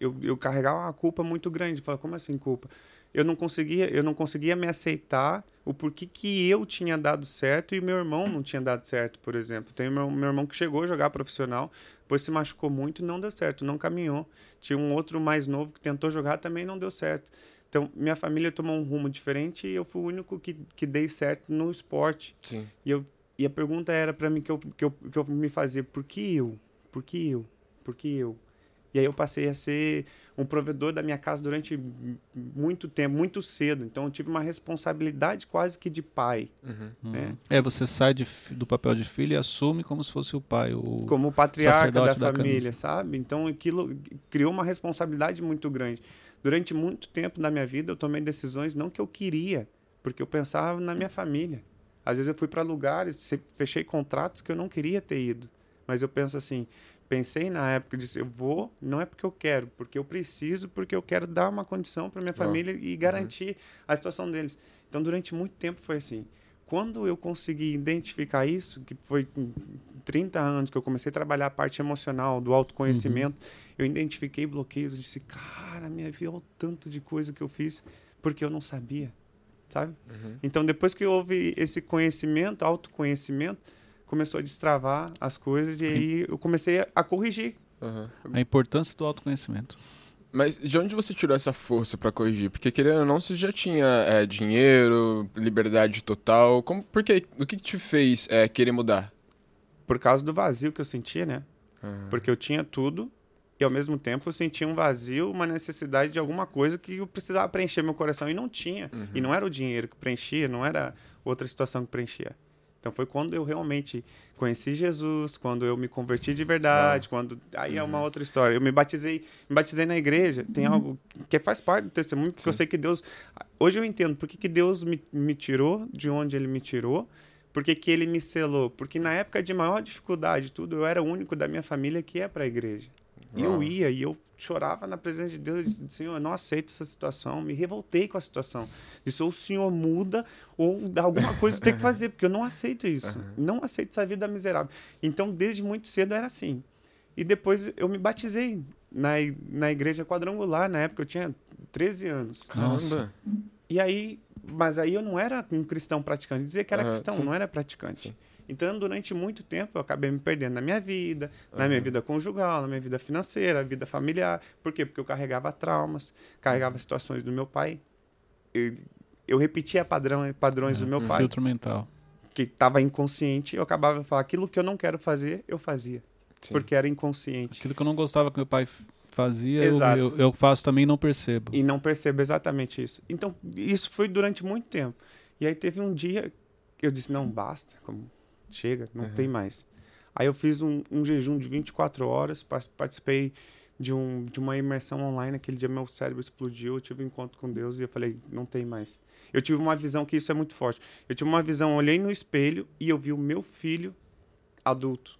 Eu, eu carregava uma culpa muito grande. Falava, como assim culpa? Eu não conseguia, eu não conseguia me aceitar o porquê que eu tinha dado certo e meu irmão não tinha dado certo, por exemplo. Tem meu, meu irmão que chegou a jogar profissional, depois se machucou muito e não deu certo, não caminhou. Tinha um outro mais novo que tentou jogar também não deu certo. Então, minha família tomou um rumo diferente e eu fui o único que, que dei certo no esporte. Sim. E, eu, e a pergunta era para mim que eu, que, eu, que eu me fazia, por que eu? Por que eu? Por que eu? E aí eu passei a ser um provedor da minha casa durante muito tempo, muito cedo. Então eu tive uma responsabilidade quase que de pai, Uhum. Uhum. né? É, você sai de do papel de filho e assume como se fosse o pai. O... como patriarca da da família, camisa. sabe? Então aquilo criou uma responsabilidade muito grande. Durante muito tempo da minha vida eu tomei decisões não que eu queria, porque eu pensava na minha família. Às vezes eu fui para lugares, fechei contratos que eu não queria ter ido, mas eu penso assim, pensei na época disse eu vou, não é porque eu quero, porque eu preciso, porque eu quero dar uma condição para minha Uau. família e garantir a situação deles. Então durante muito tempo foi assim. Quando eu consegui identificar isso, que foi com 30 anos que eu comecei a trabalhar a parte emocional, do autoconhecimento, eu identifiquei bloqueios, eu disse, cara, minha vida, olha o tanto de coisa que eu fiz porque eu não sabia, sabe? Uhum. Então, depois que houve esse conhecimento, autoconhecimento, começou a destravar as coisas e aí eu comecei a, a corrigir. Aham. A importância do autoconhecimento. Mas de onde você tirou essa força pra corrigir? Porque querendo ou não, você já tinha é, dinheiro, liberdade total. Como, por que, o que te fez é, querer mudar? Por causa do vazio que eu sentia, né? Ah, Porque eu tinha tudo e ao mesmo tempo eu sentia um vazio, uma necessidade de alguma coisa que eu precisava preencher meu coração e não tinha. E não era o dinheiro que preenchia, não era outra situação que preenchia. Então foi quando eu realmente conheci Jesus, quando eu me converti de verdade, quando aí é uma outra história. Eu me batizei, me batizei na igreja. Tem algo que faz parte do testemunho, porque eu Sim. sei que Deus hoje eu entendo por que, que Deus me, me tirou de onde ele me tirou. Por que, que ele me selou? Porque na época de maior dificuldade, tudo, eu era o único da minha família que ia para a igreja. E eu ia, e eu chorava na presença de Deus. Eu disse, Senhor, eu não aceito essa situação. Me revoltei com a situação. Disse, ou o Senhor muda, ou dá alguma coisa que tem que fazer, porque eu não aceito isso. Não aceito essa vida miserável. Então, desde muito cedo era assim. E depois eu me batizei na, na igreja quadrangular. Na época eu tinha 13 anos. Caramba. Nossa. E aí, mas aí eu não era um cristão praticante. Dizia que era Aham, cristão, sim. não era praticante. Sim. Então, durante muito tempo, eu acabei me perdendo na minha vida, na minha vida conjugal, na minha vida financeira, vida familiar. Por quê? Porque eu carregava traumas, carregava situações do meu pai. Eu, eu repetia padrão, padrões do meu pai, Filtro mental. que estava inconsciente. Eu acabava falando aquilo que eu não quero fazer, eu fazia, Sim. porque era inconsciente. Aquilo que eu não gostava que meu pai fazia, eu, eu, eu faço também e não percebo. E não percebo exatamente isso. Então, isso foi durante muito tempo. E aí teve um dia que eu disse, não, basta, como, chega, não tem mais. Aí eu fiz um, um jejum de 24 horas, par- participei de, um, de uma imersão online, aquele dia meu cérebro explodiu, eu tive um encontro com Deus e eu falei, não tem mais. Eu tive uma visão, que isso é muito forte, eu tive uma visão, olhei no espelho e eu vi o meu filho adulto.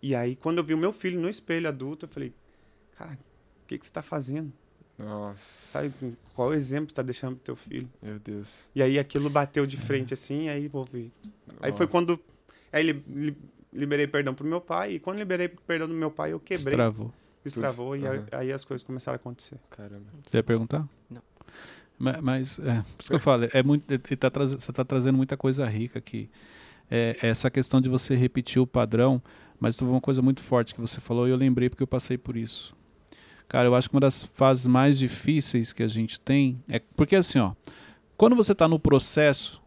E aí, quando eu vi o meu filho no espelho adulto, eu falei, cara, o que, que você está fazendo? Nossa. Sabe, qual exemplo você tá deixando pro teu filho? Meu Deus. E aí aquilo bateu de frente assim, aí envolvi. Aí Ó. foi quando aí li, li- liberei perdão pro meu pai, e quando liberei perdão do meu pai, eu quebrei, Destravou. destravou, e aí, Aham. aí as coisas começaram a acontecer. Caramba. Você ia perguntar? Não. Ma- Mas, é, por isso que eu falo, é muito, ele tá traz- você está trazendo muita coisa rica aqui. É, essa questão de você repetir o padrão, mas foi uma coisa muito forte que você falou e eu lembrei porque eu passei por isso. Cara, eu acho que uma das fases mais difíceis que a gente tem é. Porque assim, ó, quando você está no processo,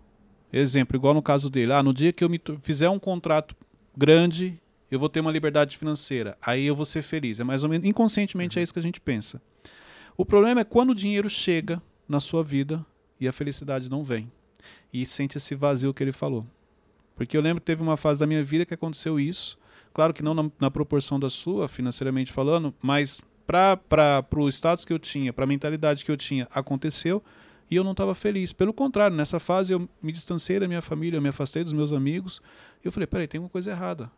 exemplo, igual no caso dele, ah, no dia que eu me fizer um contrato grande, eu vou ter uma liberdade financeira, aí eu vou ser feliz. É mais ou menos, inconscientemente é isso que a gente pensa. O problema é quando o dinheiro chega na sua vida e a felicidade não vem. E sente esse vazio que ele falou. Porque eu lembro que teve uma fase da minha vida que aconteceu isso, Claro que não na, na proporção da sua, financeiramente falando, mas para o status que eu tinha, para a mentalidade que eu tinha, aconteceu e eu não estava feliz. Pelo contrário, nessa fase eu me distanciei da minha família, eu me afastei dos meus amigos e eu falei: peraí, tem uma coisa errada.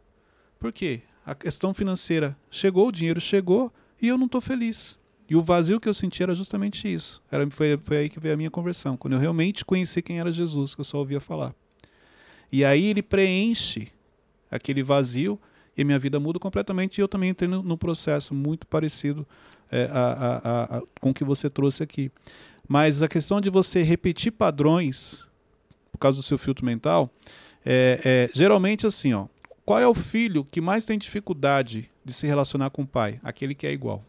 Por quê? A questão financeira chegou, o dinheiro chegou e eu não estou feliz. E o vazio que eu senti era justamente isso. Era, foi, foi aí que veio a minha conversão, quando eu realmente conheci quem era Jesus, que eu só ouvia falar. E aí ele preenche aquele vazio e minha vida muda completamente. E eu também entrei no processo muito parecido é, a, a, a, com o que você trouxe aqui. Mas a questão de você repetir padrões, por causa do seu filtro mental, é, é geralmente assim, ó. Qual é o filho que mais tem dificuldade de se relacionar com o pai? Aquele que é igual.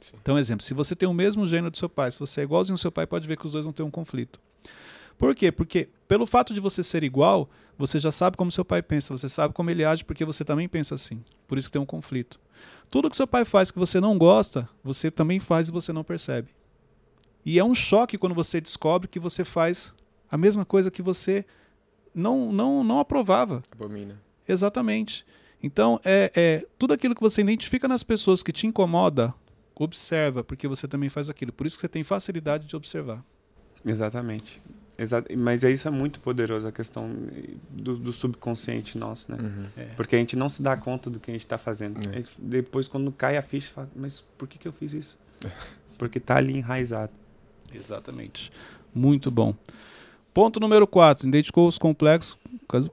Sim. Então, exemplo, se você tem o mesmo gênero do seu pai, se você é igualzinho ao seu pai, pode ver que os dois vão ter um conflito. Por quê? Porque pelo fato de você ser igual, você já sabe como seu pai pensa, você sabe como ele age porque você também pensa assim. Por isso que tem um conflito. Tudo que seu pai faz que você não gosta, você também faz e você não percebe. E é um choque quando você descobre que você faz a mesma coisa que você não não não aprovava. Abomina. Exatamente. Então, é, é tudo aquilo que você identifica nas pessoas que te incomoda, observa, porque você também faz aquilo. Por isso que você tem facilidade de observar. Exatamente. Exato. Mas é isso é muito poderoso, a questão do, do subconsciente nosso, né? Uhum. É. Porque a gente não se dá conta do que a gente está fazendo. É. Depois, quando cai a ficha, fala, mas por que, que eu fiz isso? Porque está ali enraizado. Exatamente. Muito bom. Ponto número 4. Identificou os complexos.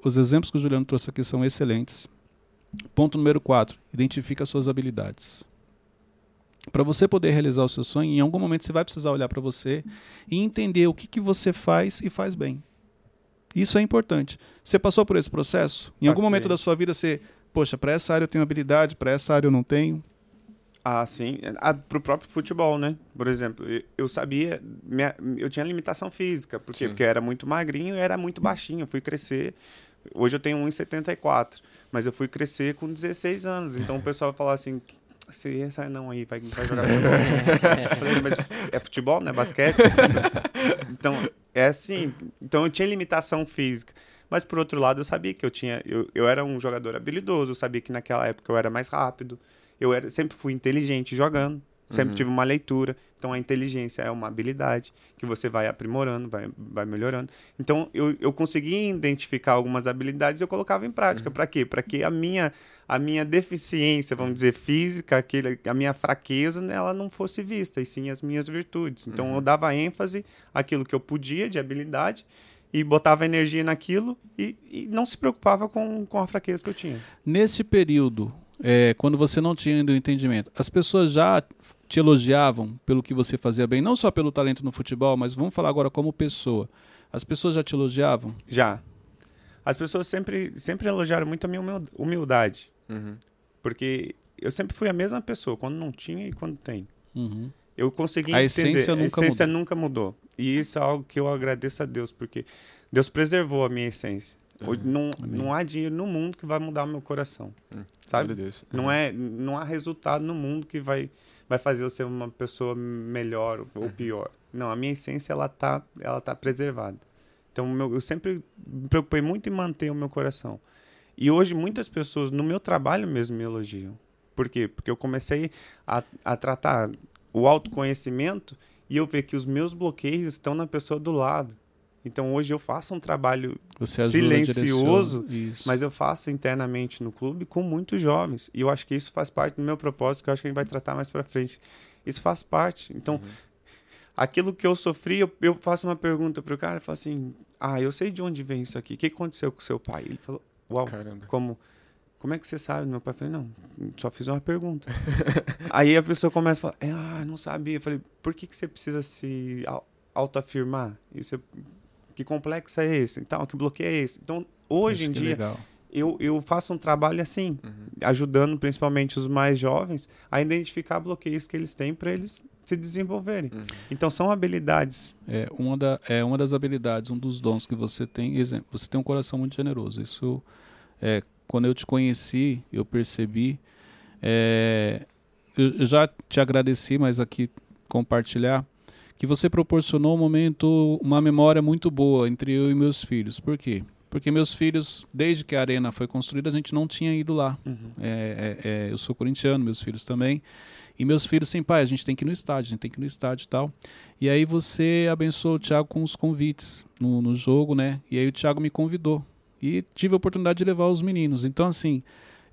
Os exemplos que o Juliano trouxe aqui são excelentes. Ponto número 4. Identifica suas habilidades. Para você poder realizar o seu sonho, em algum momento você vai precisar olhar para você e entender o que, que você faz e faz bem. Isso é importante. Você passou por esse processo? Em algum momento da sua vida você, poxa, para essa área eu tenho habilidade, para essa área eu não tenho? Ah, sim. Ah, pro próprio futebol, né? Por exemplo, eu sabia, minha, eu tinha limitação física. Por quê? Porque eu era muito magrinho e era muito baixinho. Eu fui crescer. Hoje eu tenho 1,74. Mas eu fui crescer com 16 anos. Então o pessoal falava assim: você essa não aí, vai, vai jogar futebol. falei, mas é futebol, né? Basquete. [LAUGHS] então, é assim. Então eu tinha limitação física. Mas por outro lado, eu sabia que eu tinha. Eu, eu era um jogador habilidoso, eu sabia que naquela época eu era mais rápido. Eu era, sempre fui inteligente jogando. Sempre uhum. tive uma leitura. Então, a inteligência é uma habilidade que você vai aprimorando, vai, vai melhorando. Então, eu, eu consegui identificar algumas habilidades e eu colocava em prática. Uhum. Para quê? Para que a minha, a minha deficiência, vamos dizer, física, aquele, a minha fraqueza, ela não fosse vista, e sim as minhas virtudes. Então, uhum. eu dava ênfase àquilo que eu podia de habilidade e botava energia naquilo e, e não se preocupava com, com a fraqueza que eu tinha. Nesse período, é, quando você não tinha ainda o entendimento, as pessoas já te elogiavam pelo que você fazia bem, não só pelo talento no futebol, mas vamos falar agora como pessoa. As pessoas já te elogiavam? Já. As pessoas sempre, sempre elogiaram muito a minha humildade. Uhum. Porque eu sempre fui a mesma pessoa, quando não tinha e quando tem. Uhum. Eu consegui a entender. Essência nunca a essência mudou. nunca mudou. E isso é algo que eu agradeço a Deus, porque Deus preservou a minha essência. Uhum. Não, não há dinheiro no mundo que vai mudar o meu coração. Uhum. Sabe? Não, é, não há resultado no mundo que vai vai fazer eu ser uma pessoa melhor ou uhum. pior. Não, a minha essência ela tá, ela tá preservada. Então meu, eu sempre me preocupei muito em manter o meu coração. E hoje muitas pessoas no meu trabalho mesmo me elogiam. Por quê? Porque eu comecei a, a tratar o autoconhecimento e eu ver que os meus bloqueios estão na pessoa do lado. Então hoje eu faço um trabalho Você silencioso, mas eu faço internamente no clube com muitos jovens. E eu acho que isso faz parte do meu propósito, que eu acho que a gente vai tratar mais para frente. Isso faz parte. Então, uhum. aquilo que eu sofri, eu, eu faço uma pergunta pro cara, eu falo assim: "Ah, eu sei de onde vem isso aqui. O que aconteceu com seu pai?" Ele falou: "Uau, Caramba. como como é que você sabe? Meu pai falou, não, só fiz uma pergunta. [LAUGHS] Aí a pessoa começa a falar, ah, não sabia. Eu falei, por que, que você precisa se autoafirmar? Isso é que complexo é esse? Então, que bloqueio é esse? Então, hoje Acho em dia, eu, eu faço um trabalho assim, uhum. ajudando principalmente os mais jovens a identificar bloqueios que eles têm para eles se desenvolverem. Uhum. Então, são habilidades. É uma, da, é uma das habilidades, um dos dons que você tem. Exemplo, você tem um coração muito generoso. Isso, é, quando eu te conheci, eu percebi. É, eu já te agradeci, mas aqui compartilhar que você proporcionou um momento, uma memória muito boa entre eu e meus filhos. Por quê? Porque meus filhos, desde que a arena foi construída, a gente não tinha ido lá. Uhum. É, é, é, eu sou corintiano, meus filhos também. E meus filhos, sem pai, a gente tem que ir no estádio, a gente tem que ir no estádio e tal. E aí você abençoou o Thiago com os convites no, no jogo, né? E aí o Thiago me convidou. E tive a oportunidade de levar os meninos. Então, assim,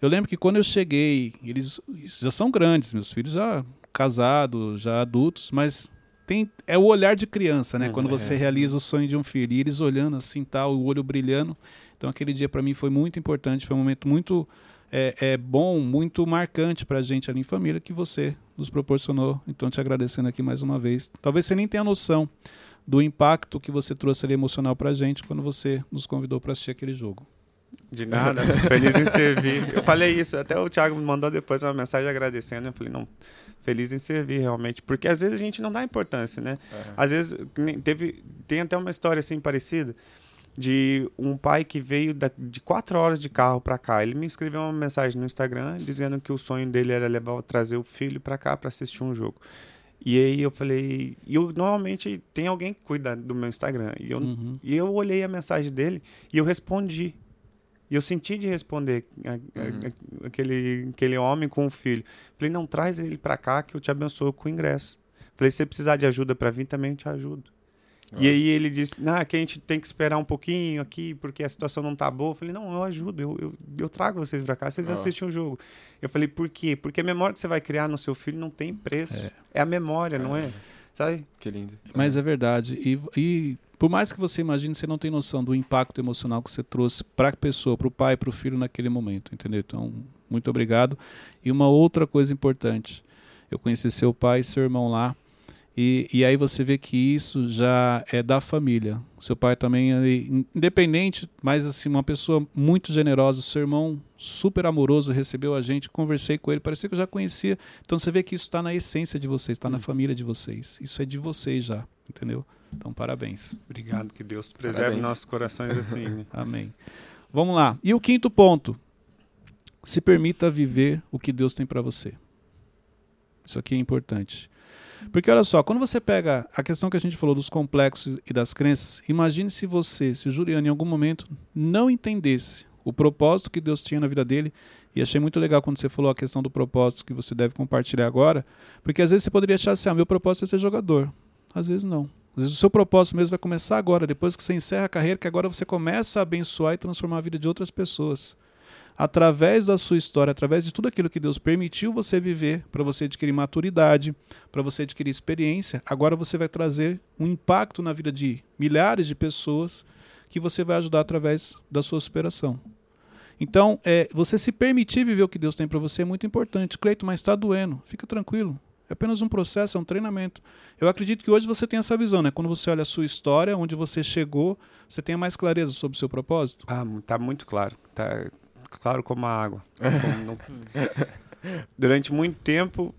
eu lembro que quando eu cheguei, eles já são grandes, meus filhos já casados, já adultos, mas tem é o olhar de criança, né? Hum, Quando você é. realiza o sonho de um filho, e eles olhando assim, tal, o olho brilhando. Então aquele dia para mim foi muito importante, foi um momento muito é, é bom, muito marcante para a gente ali em família que você nos proporcionou. Então te agradecendo aqui mais uma vez. Talvez você nem tenha noção do impacto que você trouxe ali emocional para a gente quando você nos convidou para assistir aquele jogo. De nada, feliz em servir. Eu falei isso, até o Thiago me mandou depois uma mensagem agradecendo. Eu falei, não, feliz em servir realmente. Porque às vezes a gente não dá importância, né? Aham. Às vezes teve, tem até uma história assim parecida de um pai que veio da- de quatro horas de carro para cá. Ele me escreveu uma mensagem no Instagram dizendo que o sonho dele era levar, trazer o filho para cá para assistir um jogo. E aí eu falei, e eu normalmente tem alguém que cuida do meu Instagram. E eu, Uhum. e eu olhei a mensagem dele e eu respondi. E eu senti de responder a- a- Uhum. a- aquele, aquele homem com o filho. Falei, não, traz ele pra cá que eu te abençoo com o ingresso. Falei, se você precisar de ajuda pra vir, também eu te ajudo. E Ó. aí ele disse, não, que a gente tem que esperar um pouquinho aqui, porque a situação não tá boa. Eu falei, não, eu ajudo, eu, eu, eu trago vocês pra cá, vocês Ó. assistem o jogo. Eu falei, por quê? Porque a memória que você vai criar no seu filho não tem preço. É, a memória, não é? Sabe? Que lindo. Mas é verdade. E, e por mais que você imagine, você não tem noção do impacto emocional que você trouxe para a pessoa, para o pai, para o filho naquele momento, entendeu? Então, muito obrigado. E uma outra coisa importante, eu conheci seu pai e seu irmão lá, e, e aí você vê que isso já é da família. Seu pai também, ele, independente, mas assim, uma pessoa muito generosa, seu irmão super amoroso, recebeu a gente, conversei com ele, parecia que eu já conhecia. Então você vê que isso está na essência de vocês, está na Hum. família de vocês. Isso é de vocês já, entendeu? Então, parabéns. Obrigado, que Deus preserve Parabéns. nossos corações assim, né? [LAUGHS] Amém. Vamos lá. E o quinto ponto. Se permita viver o que Deus tem para você. Isso aqui é importante. Porque olha só, quando você pega a questão que a gente falou dos complexos e das crenças, imagine se você, se o Juliano em algum momento não entendesse o propósito que Deus tinha na vida dele. E achei muito legal quando você falou a questão do propósito que você deve compartilhar agora, porque às vezes você poderia achar assim, ah, meu propósito é ser jogador. Às vezes não. Às vezes o seu propósito mesmo vai começar agora, depois que você encerra a carreira, que agora você começa a abençoar e transformar a vida de outras pessoas. Através da sua história, através de tudo aquilo que Deus permitiu você viver, para você adquirir maturidade, para você adquirir experiência, agora você vai trazer um impacto na vida de milhares de pessoas que você vai ajudar através da sua superação. Então, é, você se permitir viver o que Deus tem para você é muito importante. Cleito, mas está doendo. Fica tranquilo. É apenas um processo, é um treinamento. Eu acredito que hoje você tem essa visão, né? Quando você olha a sua história, onde você chegou, você tenha mais clareza sobre o seu propósito. Ah, tá muito claro. Tá claro como a água. [LAUGHS] Como não- Durante muito tempo,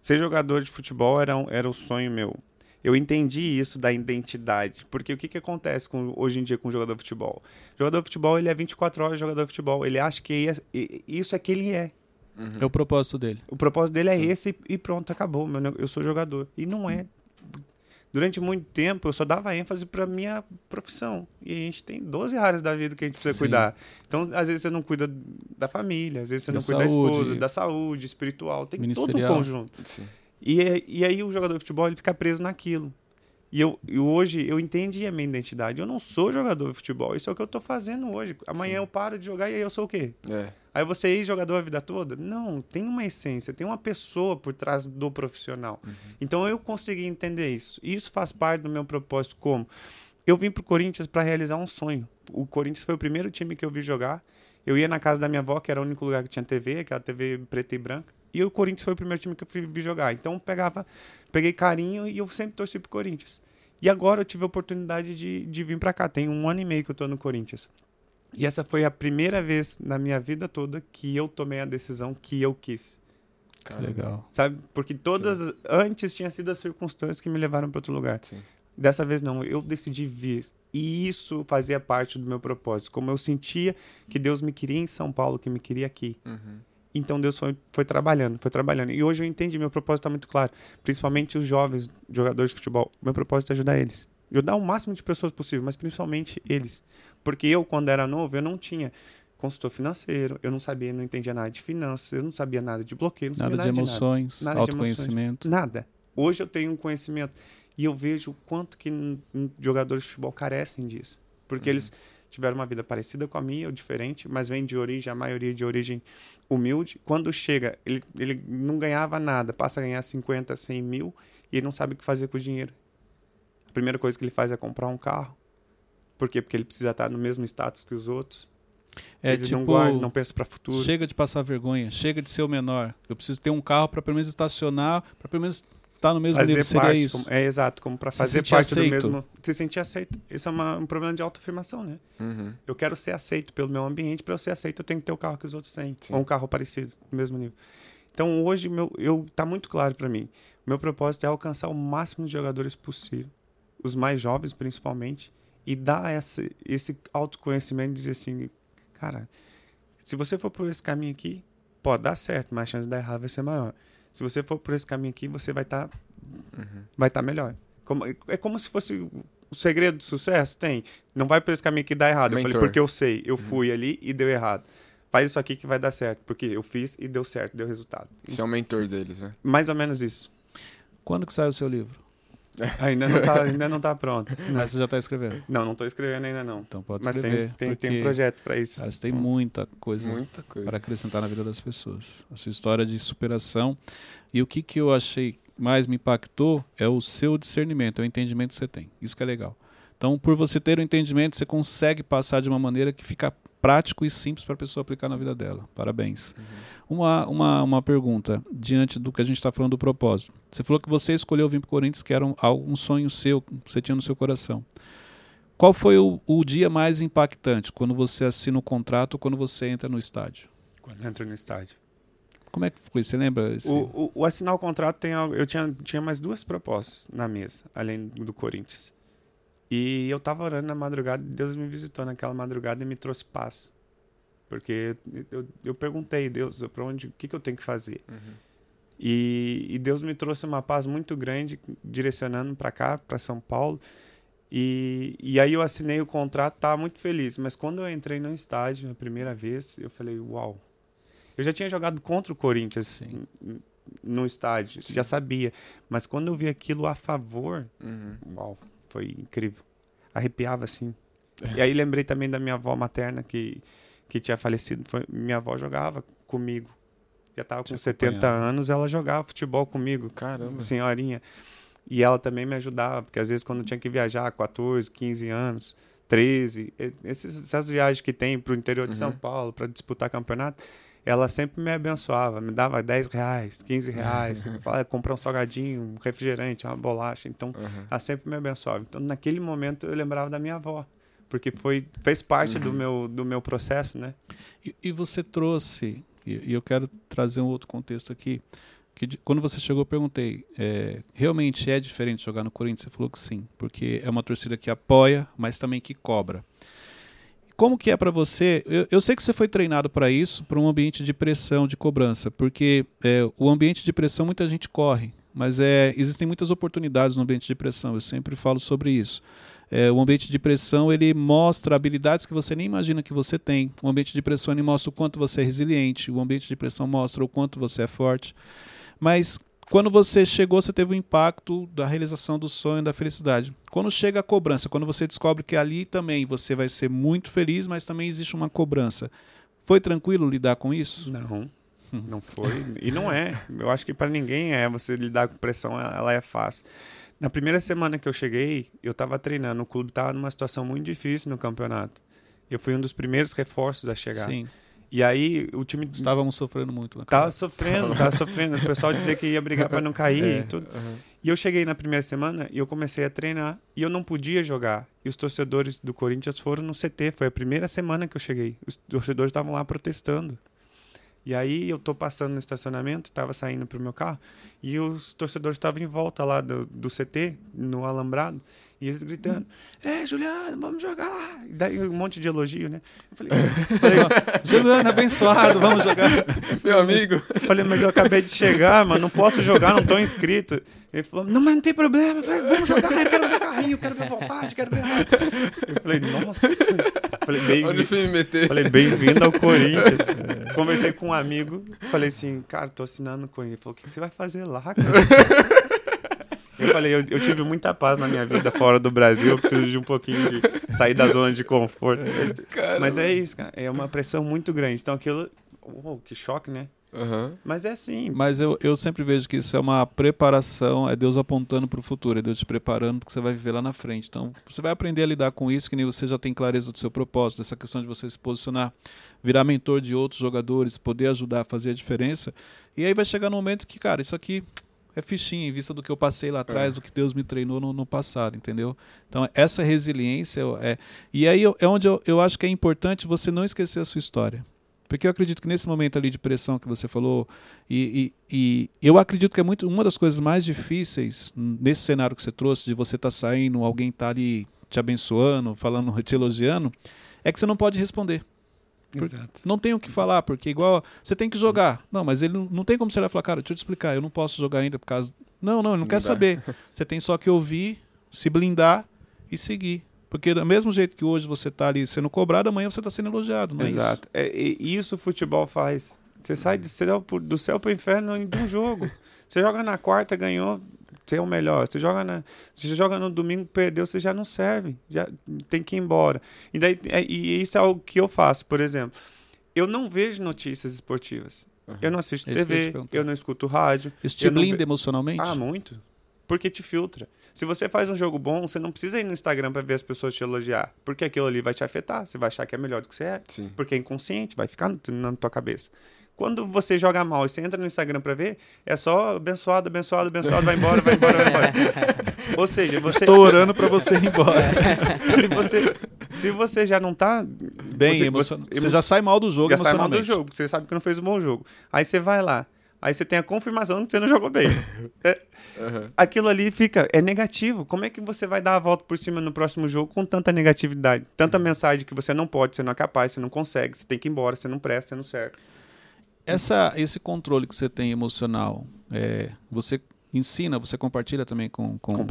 ser jogador de futebol era, um- era o sonho meu. Eu entendi isso da identidade. Porque o que, que acontece com, hoje em dia com o jogador de futebol? O jogador de futebol, ele é 24 horas jogador de futebol. Ele acha que é- isso é que ele é. É o propósito dele. O propósito dele é Sim. esse e pronto, acabou. Meu, eu sou jogador. E não é. Durante muito tempo eu só dava ênfase para minha profissão. E a gente tem 12 áreas da vida que a gente precisa Sim. cuidar. Então, às vezes você não cuida da família, às vezes você Da não cuida da saúde. esposa, da saúde, espiritual. Tem todo um conjunto. Sim. E, e aí o jogador de futebol ele fica preso naquilo. E, eu, e hoje eu entendi a minha identidade. Eu não sou jogador de futebol. Isso é o que eu tô fazendo hoje. Amanhã Sim. eu paro de jogar e aí eu sou o quê? É. Aí você é jogador a vida toda? Não, tem uma essência, tem uma pessoa por trás do profissional. Então eu consegui entender isso. E isso faz parte do meu propósito como eu vim pro Corinthians para realizar um sonho. O Corinthians foi o primeiro time que eu vi jogar. Eu ia na casa da minha avó, que era o único lugar que tinha TV, aquela TV preta e branca. E o Corinthians foi o primeiro time que eu fui- vi jogar. Então eu pegava, peguei carinho e eu sempre torci pro Corinthians. E agora eu tive a oportunidade de, de vir para cá. Tem um ano e meio que eu tô no Corinthians. E essa foi a primeira vez na minha vida toda que eu tomei a decisão que eu quis. Caramba. Legal. Sabe? Porque todas antes tinha sido as circunstâncias que me levaram para outro lugar. Sim. Dessa vez não, eu decidi vir. E isso fazia parte do meu propósito. Como eu sentia que Deus me queria em São Paulo, que me queria aqui. Uhum. Então Deus foi, foi trabalhando, foi trabalhando. E hoje eu entendi, meu propósito está muito claro. Principalmente os jovens jogadores de futebol. Meu propósito é ajudar eles. Ajudar o máximo de pessoas possível, mas principalmente eles. Porque eu, quando era novo, eu não tinha consultor financeiro, eu não sabia, não entendia nada de finanças, eu não sabia nada de bloqueio, não Nada sabia de nada emoções, Nada de emoções. autoconhecimento. Nada. Hoje eu tenho um conhecimento e eu vejo o quanto que jogadores de futebol carecem disso. Porque eles tiveram uma vida parecida com a minha, ou diferente, mas vem de origem, a maioria de origem humilde. Quando chega, ele, ele não ganhava nada, passa a ganhar 50, 100 mil e ele não sabe o que fazer com o dinheiro. A primeira coisa que ele faz é comprar um carro. Por quê? Porque ele precisa estar no mesmo status que os outros. É Eles tipo, não guardam, não pensam para o futuro. chega de passar vergonha, chega de ser o menor. Eu preciso ter um carro para pelo menos estacionar, para pelo menos estar no mesmo nível. fazer Seria parte, isso. como- é exato, como para Se fazer sentir parte aceito. do mesmo, se sentir aceito. Isso é uma- um problema de autoafirmação, né? Uhum. Eu quero ser aceito pelo meu ambiente, para eu ser aceito eu tenho que ter o carro que os outros têm, Sim. ou um carro parecido, no mesmo nível. Então hoje meu, eu tá muito claro para mim. Meu propósito é alcançar o máximo de jogadores possível, os mais jovens principalmente, e dar essa, esse autoconhecimento e dizer assim, cara, se você for por esse caminho aqui, pode dar certo, mas a chance de dar errado vai ser maior. Se você for por esse caminho aqui, você vai estar vai estar melhor. Como- é como se fosse o segredo do sucesso? Tem. Não vai por esse caminho que dá errado. Eu falei, Mentor. porque eu sei, eu fui ali e deu errado. Faz isso aqui que vai dar certo, porque eu fiz e deu certo, deu resultado. Você é o mentor deles, né? Mais ou menos isso. Quando que sai o seu livro? [LAUGHS] Ainda não tá, ainda não tá pronto. [LAUGHS] Mas você já está escrevendo. Não, não tô escrevendo ainda não. Então pode Mas tem, escrever. tem, tem um projeto para isso. Cara, você tem muita coisa Muita coisa. para acrescentar na vida das pessoas. A sua história de superação. E o que, que eu achei mais me impactou é o seu discernimento, é o entendimento que você tem. Isso que é legal. Então, por você ter o entendimento, você consegue passar de uma maneira que fica prático e simples para a pessoa aplicar na vida dela. Parabéns. Uma, uma, uma pergunta, diante do que a gente está falando do propósito. Você falou que você escolheu vir para o Corinthians, que era um, um sonho seu, que você tinha no seu coração. Qual foi o, o dia mais impactante? Quando você assina o contrato ou quando você entra no estádio? Quando entra no estádio. Como é que foi? Você lembra? esse- O, o, o assinar o contrato tem algo. Eu tinha, tinha mais duas propostas na mesa, além do Corinthians. E eu tava orando na madrugada e Deus me visitou naquela madrugada e me trouxe paz. Porque eu, eu perguntei, Deus, para onde, o que, que eu tenho que fazer? E, e Deus me trouxe uma paz muito grande, direcionando para cá, para São Paulo. E, e aí eu assinei o contrato, tava muito feliz. Mas quando eu entrei no estádio a primeira vez, eu falei, uau. Eu já tinha jogado contra o Corinthians n- no estádio, já sabia. Mas quando eu vi aquilo a favor, Uhum. uau, foi incrível. Arrepiava assim. E aí lembrei também da minha avó materna que, que tinha falecido. Foi, minha avó jogava comigo. Já estava com Te 70 acompanhava. anos, ela jogava futebol comigo Caramba. senhorinha. E ela também me ajudava, porque às vezes quando eu tinha que viajar, 14, 15 anos, 13, e- esses, essas viagens que tem para o interior de São Uhum. Paulo para disputar campeonato, ela sempre me abençoava, me dava 10 reais, 15 reais, falava, comprar um salgadinho, um refrigerante, uma bolacha. Então, Uhum. ela sempre me abençoava. Então, naquele momento, eu lembrava da minha avó, porque foi, fez parte do, meu, do meu processo, né? E, e você trouxe, e, e eu quero trazer um outro contexto aqui, que de- quando você chegou eu perguntei, é, realmente é diferente jogar no Corinthians? Você falou que sim, porque é uma torcida que apoia, mas também que cobra. Como que é para você? Eu, eu sei que você foi treinado para isso, para um ambiente de pressão, de cobrança, porque é, o ambiente de pressão muita gente corre, mas é, existem muitas oportunidades no ambiente de pressão. Eu sempre falo sobre isso. É, o ambiente de pressão ele mostra habilidades que você nem imagina que você tem. O ambiente de pressão ele mostra o quanto você é resiliente. O ambiente de pressão mostra o quanto você é forte. Mas quando você chegou, você teve o impacto da realização do sonho, da felicidade. Quando chega a cobrança, quando você descobre que ali também você vai ser muito feliz, mas também existe uma cobrança. Foi tranquilo lidar com isso? Não, não foi. E não é. Eu acho que para ninguém é. Você lidar com pressão, ela ela é fácil. Na primeira semana que eu cheguei, eu estava treinando. O clube estava numa situação muito difícil no campeonato. Eu fui um dos primeiros reforços a chegar. Sim. E aí o time Estávamos sofrendo muito. Na tava sofrendo, tava sofrendo. O pessoal dizia que ia brigar para não cair É. e tudo. Uhum. E eu cheguei na primeira semana e eu comecei a treinar e eu não podia jogar. E os torcedores do Corinthians foram no CT. Foi a primeira semana que eu cheguei. Os torcedores estavam lá protestando. E aí eu tô passando no estacionamento, tava saindo pro meu carro, e os torcedores estavam em volta lá do, do CT, no alambrado, e eles gritando: É, Juliano, vamos jogar! E daí um monte de elogio, né? Eu falei, [LAUGHS] falei, Juliano, abençoado, vamos jogar. [LAUGHS] Meu amigo. falei, mas eu acabei de chegar, mas não posso jogar, não tô inscrito. Ele falou: Não, mas não tem problema, eu falei, vamos jogar, eu quero ver carrinho, eu quero ver vontade, quero ver. Eu falei, nossa. Falei, bem, Onde fui me meter? Falei, bem-vindo ao Corinthians. [LAUGHS] Conversei com um amigo, falei assim, cara, tô assinando o Corinthians. Ele falou, o que você vai fazer lá, cara? Eu falei, eu, eu tive muita paz na minha vida fora do Brasil, eu preciso de um pouquinho de sair da zona de conforto. Caramba. Mas é isso, cara, é uma pressão muito grande. Então aquilo, uou, que choque, né? Aham. Mas é assim, Mas eu, eu sempre vejo que isso é uma preparação, é Deus apontando para o futuro, é Deus te preparando porque você vai viver lá na frente. Então, você vai aprender a lidar com isso, que nem você já tem clareza do seu propósito, dessa questão de você se posicionar, virar mentor de outros jogadores, poder ajudar a fazer a diferença. E aí vai chegar no momento que, cara, isso aqui é fichinha em vista do que eu passei lá atrás, do que Deus me treinou no, no passado, entendeu? Então, essa resiliência é. E aí é onde eu, eu acho que é importante você não esquecer a sua história. Porque eu acredito que nesse momento ali de pressão que você falou, e, e- e eu acredito que é muito uma das coisas mais difíceis nesse cenário que você trouxe, de você estar saindo, alguém tá ali te abençoando, falando, [LAUGHS] te elogiando, é que você não pode responder. Exato. Não tem o que falar, porque igual você tem que jogar. Não, mas ele não, não tem como você olhar e falar, cara, deixa eu te explicar, eu não posso jogar ainda por causa. Não, não, ele não, Não quer dá. saber. [LAUGHS] Você tem só que ouvir, se blindar e seguir. Porque do mesmo jeito que hoje você está ali sendo cobrado, amanhã você está sendo elogiado, não é isso? Exato. É, e isso o futebol faz. Você sai de céu, pro- do céu para o inferno em um jogo. [LAUGHS] Você joga na quarta, ganhou, você é o melhor. Você joga, na, você joga no domingo, perdeu, você já não serve. Já tem que ir embora. E, daí, é- e isso é algo que eu faço, por exemplo. Eu não vejo notícias esportivas. Eu não assisto É eu ia te TV, perguntar. eu não escuto rádio. Isso te Eu não blinda emocionalmente? Ah, muito. Porque te filtra. Se você faz um jogo bom, você não precisa ir no Instagram para ver as pessoas te elogiar. Porque aquilo ali vai te afetar. Você vai achar que é melhor do que você é. Sim. Porque é inconsciente, vai ficar na tua cabeça. Quando você joga mal e você entra no Instagram pra ver, é só abençoado, abençoado, abençoado, vai embora, vai embora, vai embora. [LAUGHS] Ou seja, você, Estou orando para você ir embora. [LAUGHS] se você se você já não tá Bem, você, emocionado. você- Você já sai mal do jogo já sai mal do jogo, porque você sabe que não fez um bom jogo. Aí você vai lá, aí você tem a confirmação que você não jogou bem. [LAUGHS] É, Aham. aquilo ali fica, é negativo. Como é que você vai dar a volta por cima no próximo jogo com tanta negatividade? Tanta mensagem que você não pode, você não é capaz, você não consegue, você tem que ir embora, você não presta, você não serve. Essa, esse controle que você tem emocional, é, você ensina, você compartilha também com, com, com as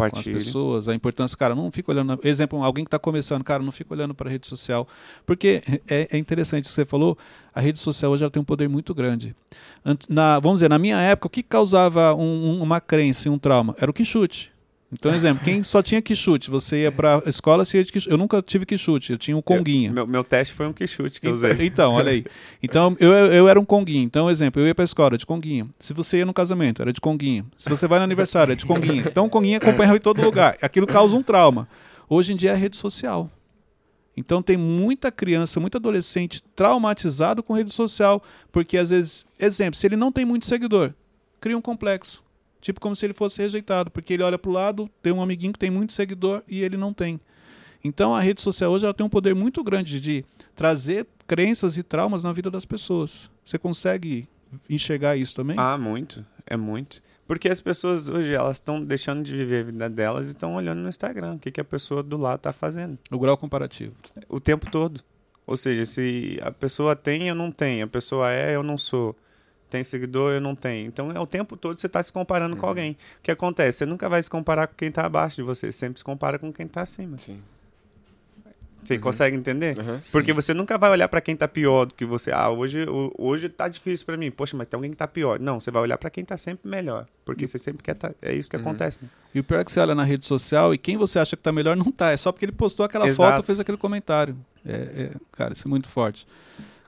pessoas a importância, cara, não fica olhando, na- exemplo, alguém que está começando, cara, não fica olhando para a rede social, porque é, é interessante o que você falou, a rede social hoje ela tem um poder muito grande. Na, vamos dizer, na minha época, o que causava um- um- uma crença um trauma? Era o que chute. Então, exemplo, quem só tinha que chute, você ia para a escola, você ia de quichute. eu nunca tive que chute, eu tinha um conguinha. Meu, meu teste foi um que chute que eu Então, usei. então, olha aí. Então, eu, eu era um conguinho. Então, exemplo, eu ia pra escola, era de conguinho. Se você ia no casamento, era de conguinho. Se você vai no aniversário, é de conguinho. Então, o conguinho acompanhava em todo lugar. Aquilo causa um trauma. Hoje em dia é rede social. Então, tem muita criança, muito adolescente traumatizado com rede social, porque às vezes, exemplo, se ele não tem muito seguidor, cria um complexo. Tipo como se ele fosse rejeitado, porque ele olha pro lado, tem um amiguinho que tem muito seguidor e ele não tem. Então a rede social hoje ela tem um poder muito grande de trazer crenças e traumas na vida das pessoas. Você consegue enxergar isso também? Ah, muito. É muito. Porque as pessoas hoje, elas estão deixando de viver a vida delas e estão olhando no Instagram. O que, que a pessoa do lado tá fazendo. O grau comparativo. O tempo todo. Ou seja, se a pessoa tem, eu não tenho. A pessoa é, eu não sou. Tem seguidor, eu não tenho. Então, é o tempo todo você está se comparando com alguém. O que acontece? Você nunca vai se comparar com quem está abaixo de você. Você sempre se compara com quem está acima. Sim. Você consegue entender? Sim. Porque você nunca vai olhar para quem tá pior do que você. Ah, hoje, hoje tá difícil para mim. Poxa, mas tem alguém que tá pior. Não, você vai olhar para quem tá sempre melhor. Porque você sempre quer tá... É isso que acontece. Né? E o pior é que você olha na rede social e quem você acha que tá melhor não tá. É só porque ele postou aquela Exato. foto ou fez aquele comentário. É, é, cara, isso é muito forte.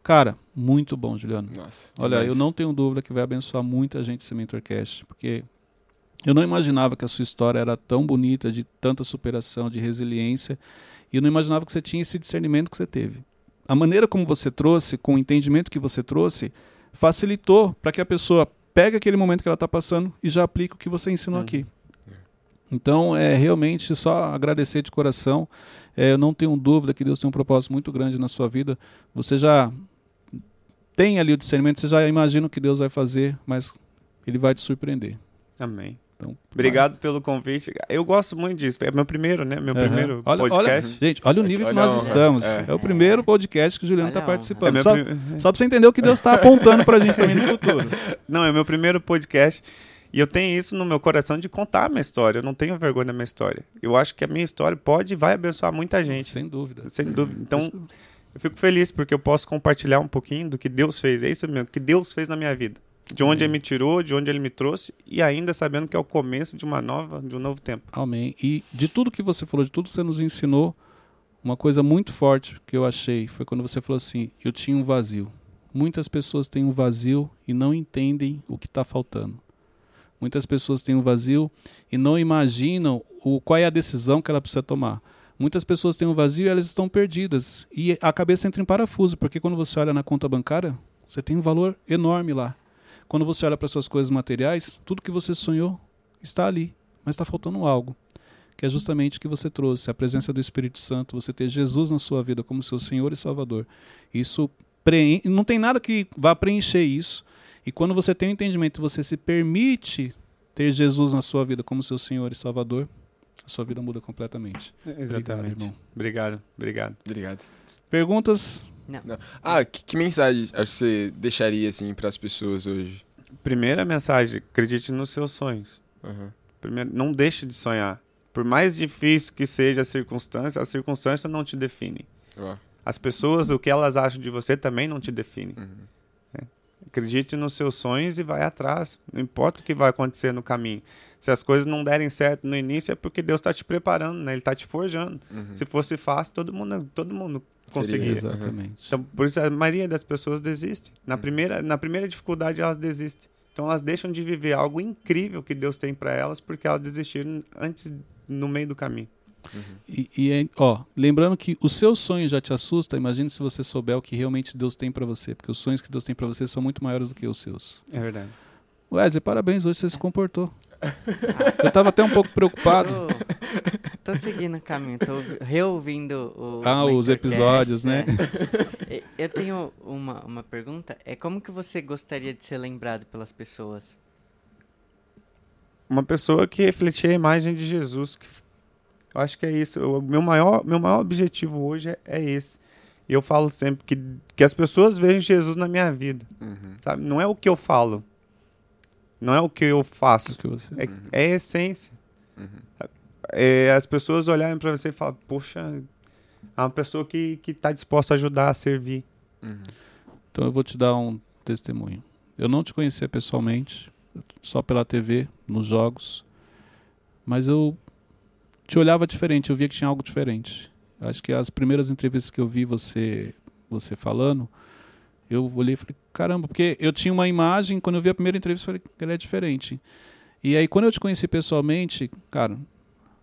Cara, muito bom, Juliano. Nossa. Olha, demais. eu não tenho dúvida que vai abençoar muita gente esse Mentorcast, porque eu não imaginava que a sua história era tão bonita, de tanta superação, de resiliência, e eu não imaginava que você tinha esse discernimento que você teve. A maneira como você trouxe, com o entendimento que você trouxe, facilitou para que a pessoa pegue aquele momento que ela está passando e já aplique o que você ensinou Uhum. aqui. Então, é realmente só agradecer de coração. É, eu não tenho dúvida que Deus tem um propósito muito grande na sua vida. Você já tem ali o discernimento, você já imagina o que Deus vai fazer, mas ele vai te surpreender. Amém. Então, Obrigado pelo convite. Eu gosto muito disso. É meu primeiro, né? Meu Aham. primeiro olha, olha, podcast. gente, olha o nível que Olha a nós honra. estamos. É. É. o primeiro podcast que o Juliano Olha está a. É participando. meu Só, prim- só pra você entender o que Deus está apontando pra gente também no futuro. [LAUGHS] Não, é meu primeiro podcast. E eu tenho isso no meu coração de contar a minha história. Eu não tenho vergonha da minha história. Eu acho que a minha história pode e vai abençoar muita gente. Sem dúvida. Sem dúvida. Então, Isso- eu fico feliz porque eu posso compartilhar um pouquinho do que Deus fez. É isso mesmo, que Deus fez na minha vida. De onde ele me tirou, de onde ele me trouxe. E ainda sabendo que é o começo de uma nova, de um novo tempo. Amém. E de tudo que você falou, de tudo que você nos ensinou, uma coisa muito forte que eu achei foi quando você falou assim: eu tinha um vazio. Muitas pessoas têm um vazio e não entendem o que está faltando. Muitas pessoas têm um vazio e não imaginam o, qual é a decisão que ela precisa tomar. Muitas pessoas têm um vazio e elas estão perdidas. E a cabeça entra em parafuso, porque quando você olha na conta bancária, você tem um valor enorme lá. Quando você olha para suas coisas materiais, tudo que você sonhou está ali, mas está faltando algo, que é justamente o que você trouxe, a presença do Espírito Santo, você ter Jesus na sua vida como seu Senhor e Salvador. Isso preen... não tem nada que vá preencher isso. E quando você tem o entendimento, você se permite ter Jesus na sua vida como seu Senhor e Salvador, a sua vida muda completamente. Exatamente. irmão. Obrigado, obrigado. Obrigado. Perguntas? Não. Ah, que, que mensagem você deixaria, assim, pras pessoas hoje? Primeira mensagem: acredite nos seus sonhos. Aham. Primeiro, não deixe de sonhar. Por mais difícil que seja a circunstância, a circunstância não te define. Ó. As pessoas, o que elas acham de você também não te define. Uhum. Acredite nos seus sonhos e vai atrás. Não importa o que vai acontecer no caminho. Se as coisas não derem certo no início, é porque Deus está te preparando, né? Ele está te forjando. Uhum. Se fosse fácil, todo mundo, todo mundo Seria, conseguia. exato. Exatamente. Então, por isso a maioria das pessoas desiste. Na Uhum. primeira, na primeira dificuldade, elas desistem. Então, elas deixam de viver algo incrível que Deus tem para elas porque elas desistiram antes, no meio do caminho. E, e é- ó, lembrando que o seu sonho já te assusta, imagine se você souber o que realmente Deus tem para você, porque os sonhos que Deus tem para você são muito maiores do que os seus. É verdade. Wesley, parabéns, hoje você se comportou. [LAUGHS] Eu tava até um pouco preocupado. Tô, tô seguindo o caminho, tô ouvi- reouvindo os, Ah, os episódios, né? é. E- Eu tenho uma, uma pergunta, é como que você gostaria de ser lembrado pelas pessoas? Uma pessoa que refletia a imagem de Jesus. que- eu acho que é isso. O meu maior, meu maior objetivo hoje é, é esse. E eu falo sempre que, que as pessoas vejam Jesus na minha vida. Uhum. Sabe? Não é o que eu falo. Não é o que eu faço. que você- É, é a essência. Uhum. É, as pessoas olharem para você e falar, poxa, é uma pessoa que, que tá disposta a ajudar, a servir. Uhum. Então eu vou te dar um testemunho. Eu não te conhecia pessoalmente, só pela TV, nos jogos, mas eu te olhava diferente, eu via que tinha algo diferente. Acho que as primeiras entrevistas que eu vi você você falando, eu olhei e falei, caramba, porque eu tinha uma imagem, quando eu vi a primeira entrevista, eu falei, ele é diferente. E aí, quando eu te conheci pessoalmente, cara,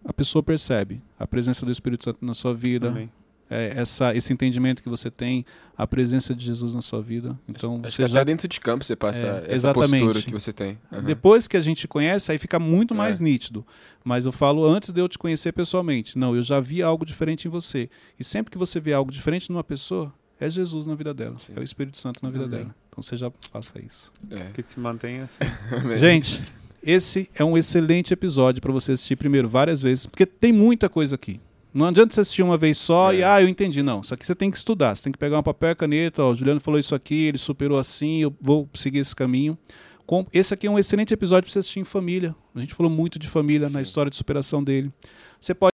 a pessoa percebe a presença do Espírito Santo na sua vida, é, essa, esse entendimento que você tem, a presença de Jesus na sua vida. Então Acho você que já até dentro de campo você passa É, essa exatamente. postura que você tem. Aham. depois que a gente conhece, aí fica muito mais É. nítido. Mas eu falo antes de eu te conhecer pessoalmente. Não, eu já vi algo diferente em você. E sempre que você vê algo diferente numa pessoa, é Jesus na vida dela, Sim. é o Espírito Santo na vida Amém. dela. Então você já passa isso. É. Que se mantenha assim. [LAUGHS] Gente, esse é um excelente episódio para você assistir primeiro várias vezes, porque tem muita coisa aqui. Não adianta você assistir uma vez só É. e, ah, eu entendi. Não, isso aqui você tem que estudar. Você tem que pegar uma papel e caneta. Ó, o Juliano falou isso aqui, ele superou assim, eu vou seguir esse caminho. Com- Esse aqui é um excelente episódio para você assistir em família. A gente falou muito de família na Sim. história de superação dele. Você pode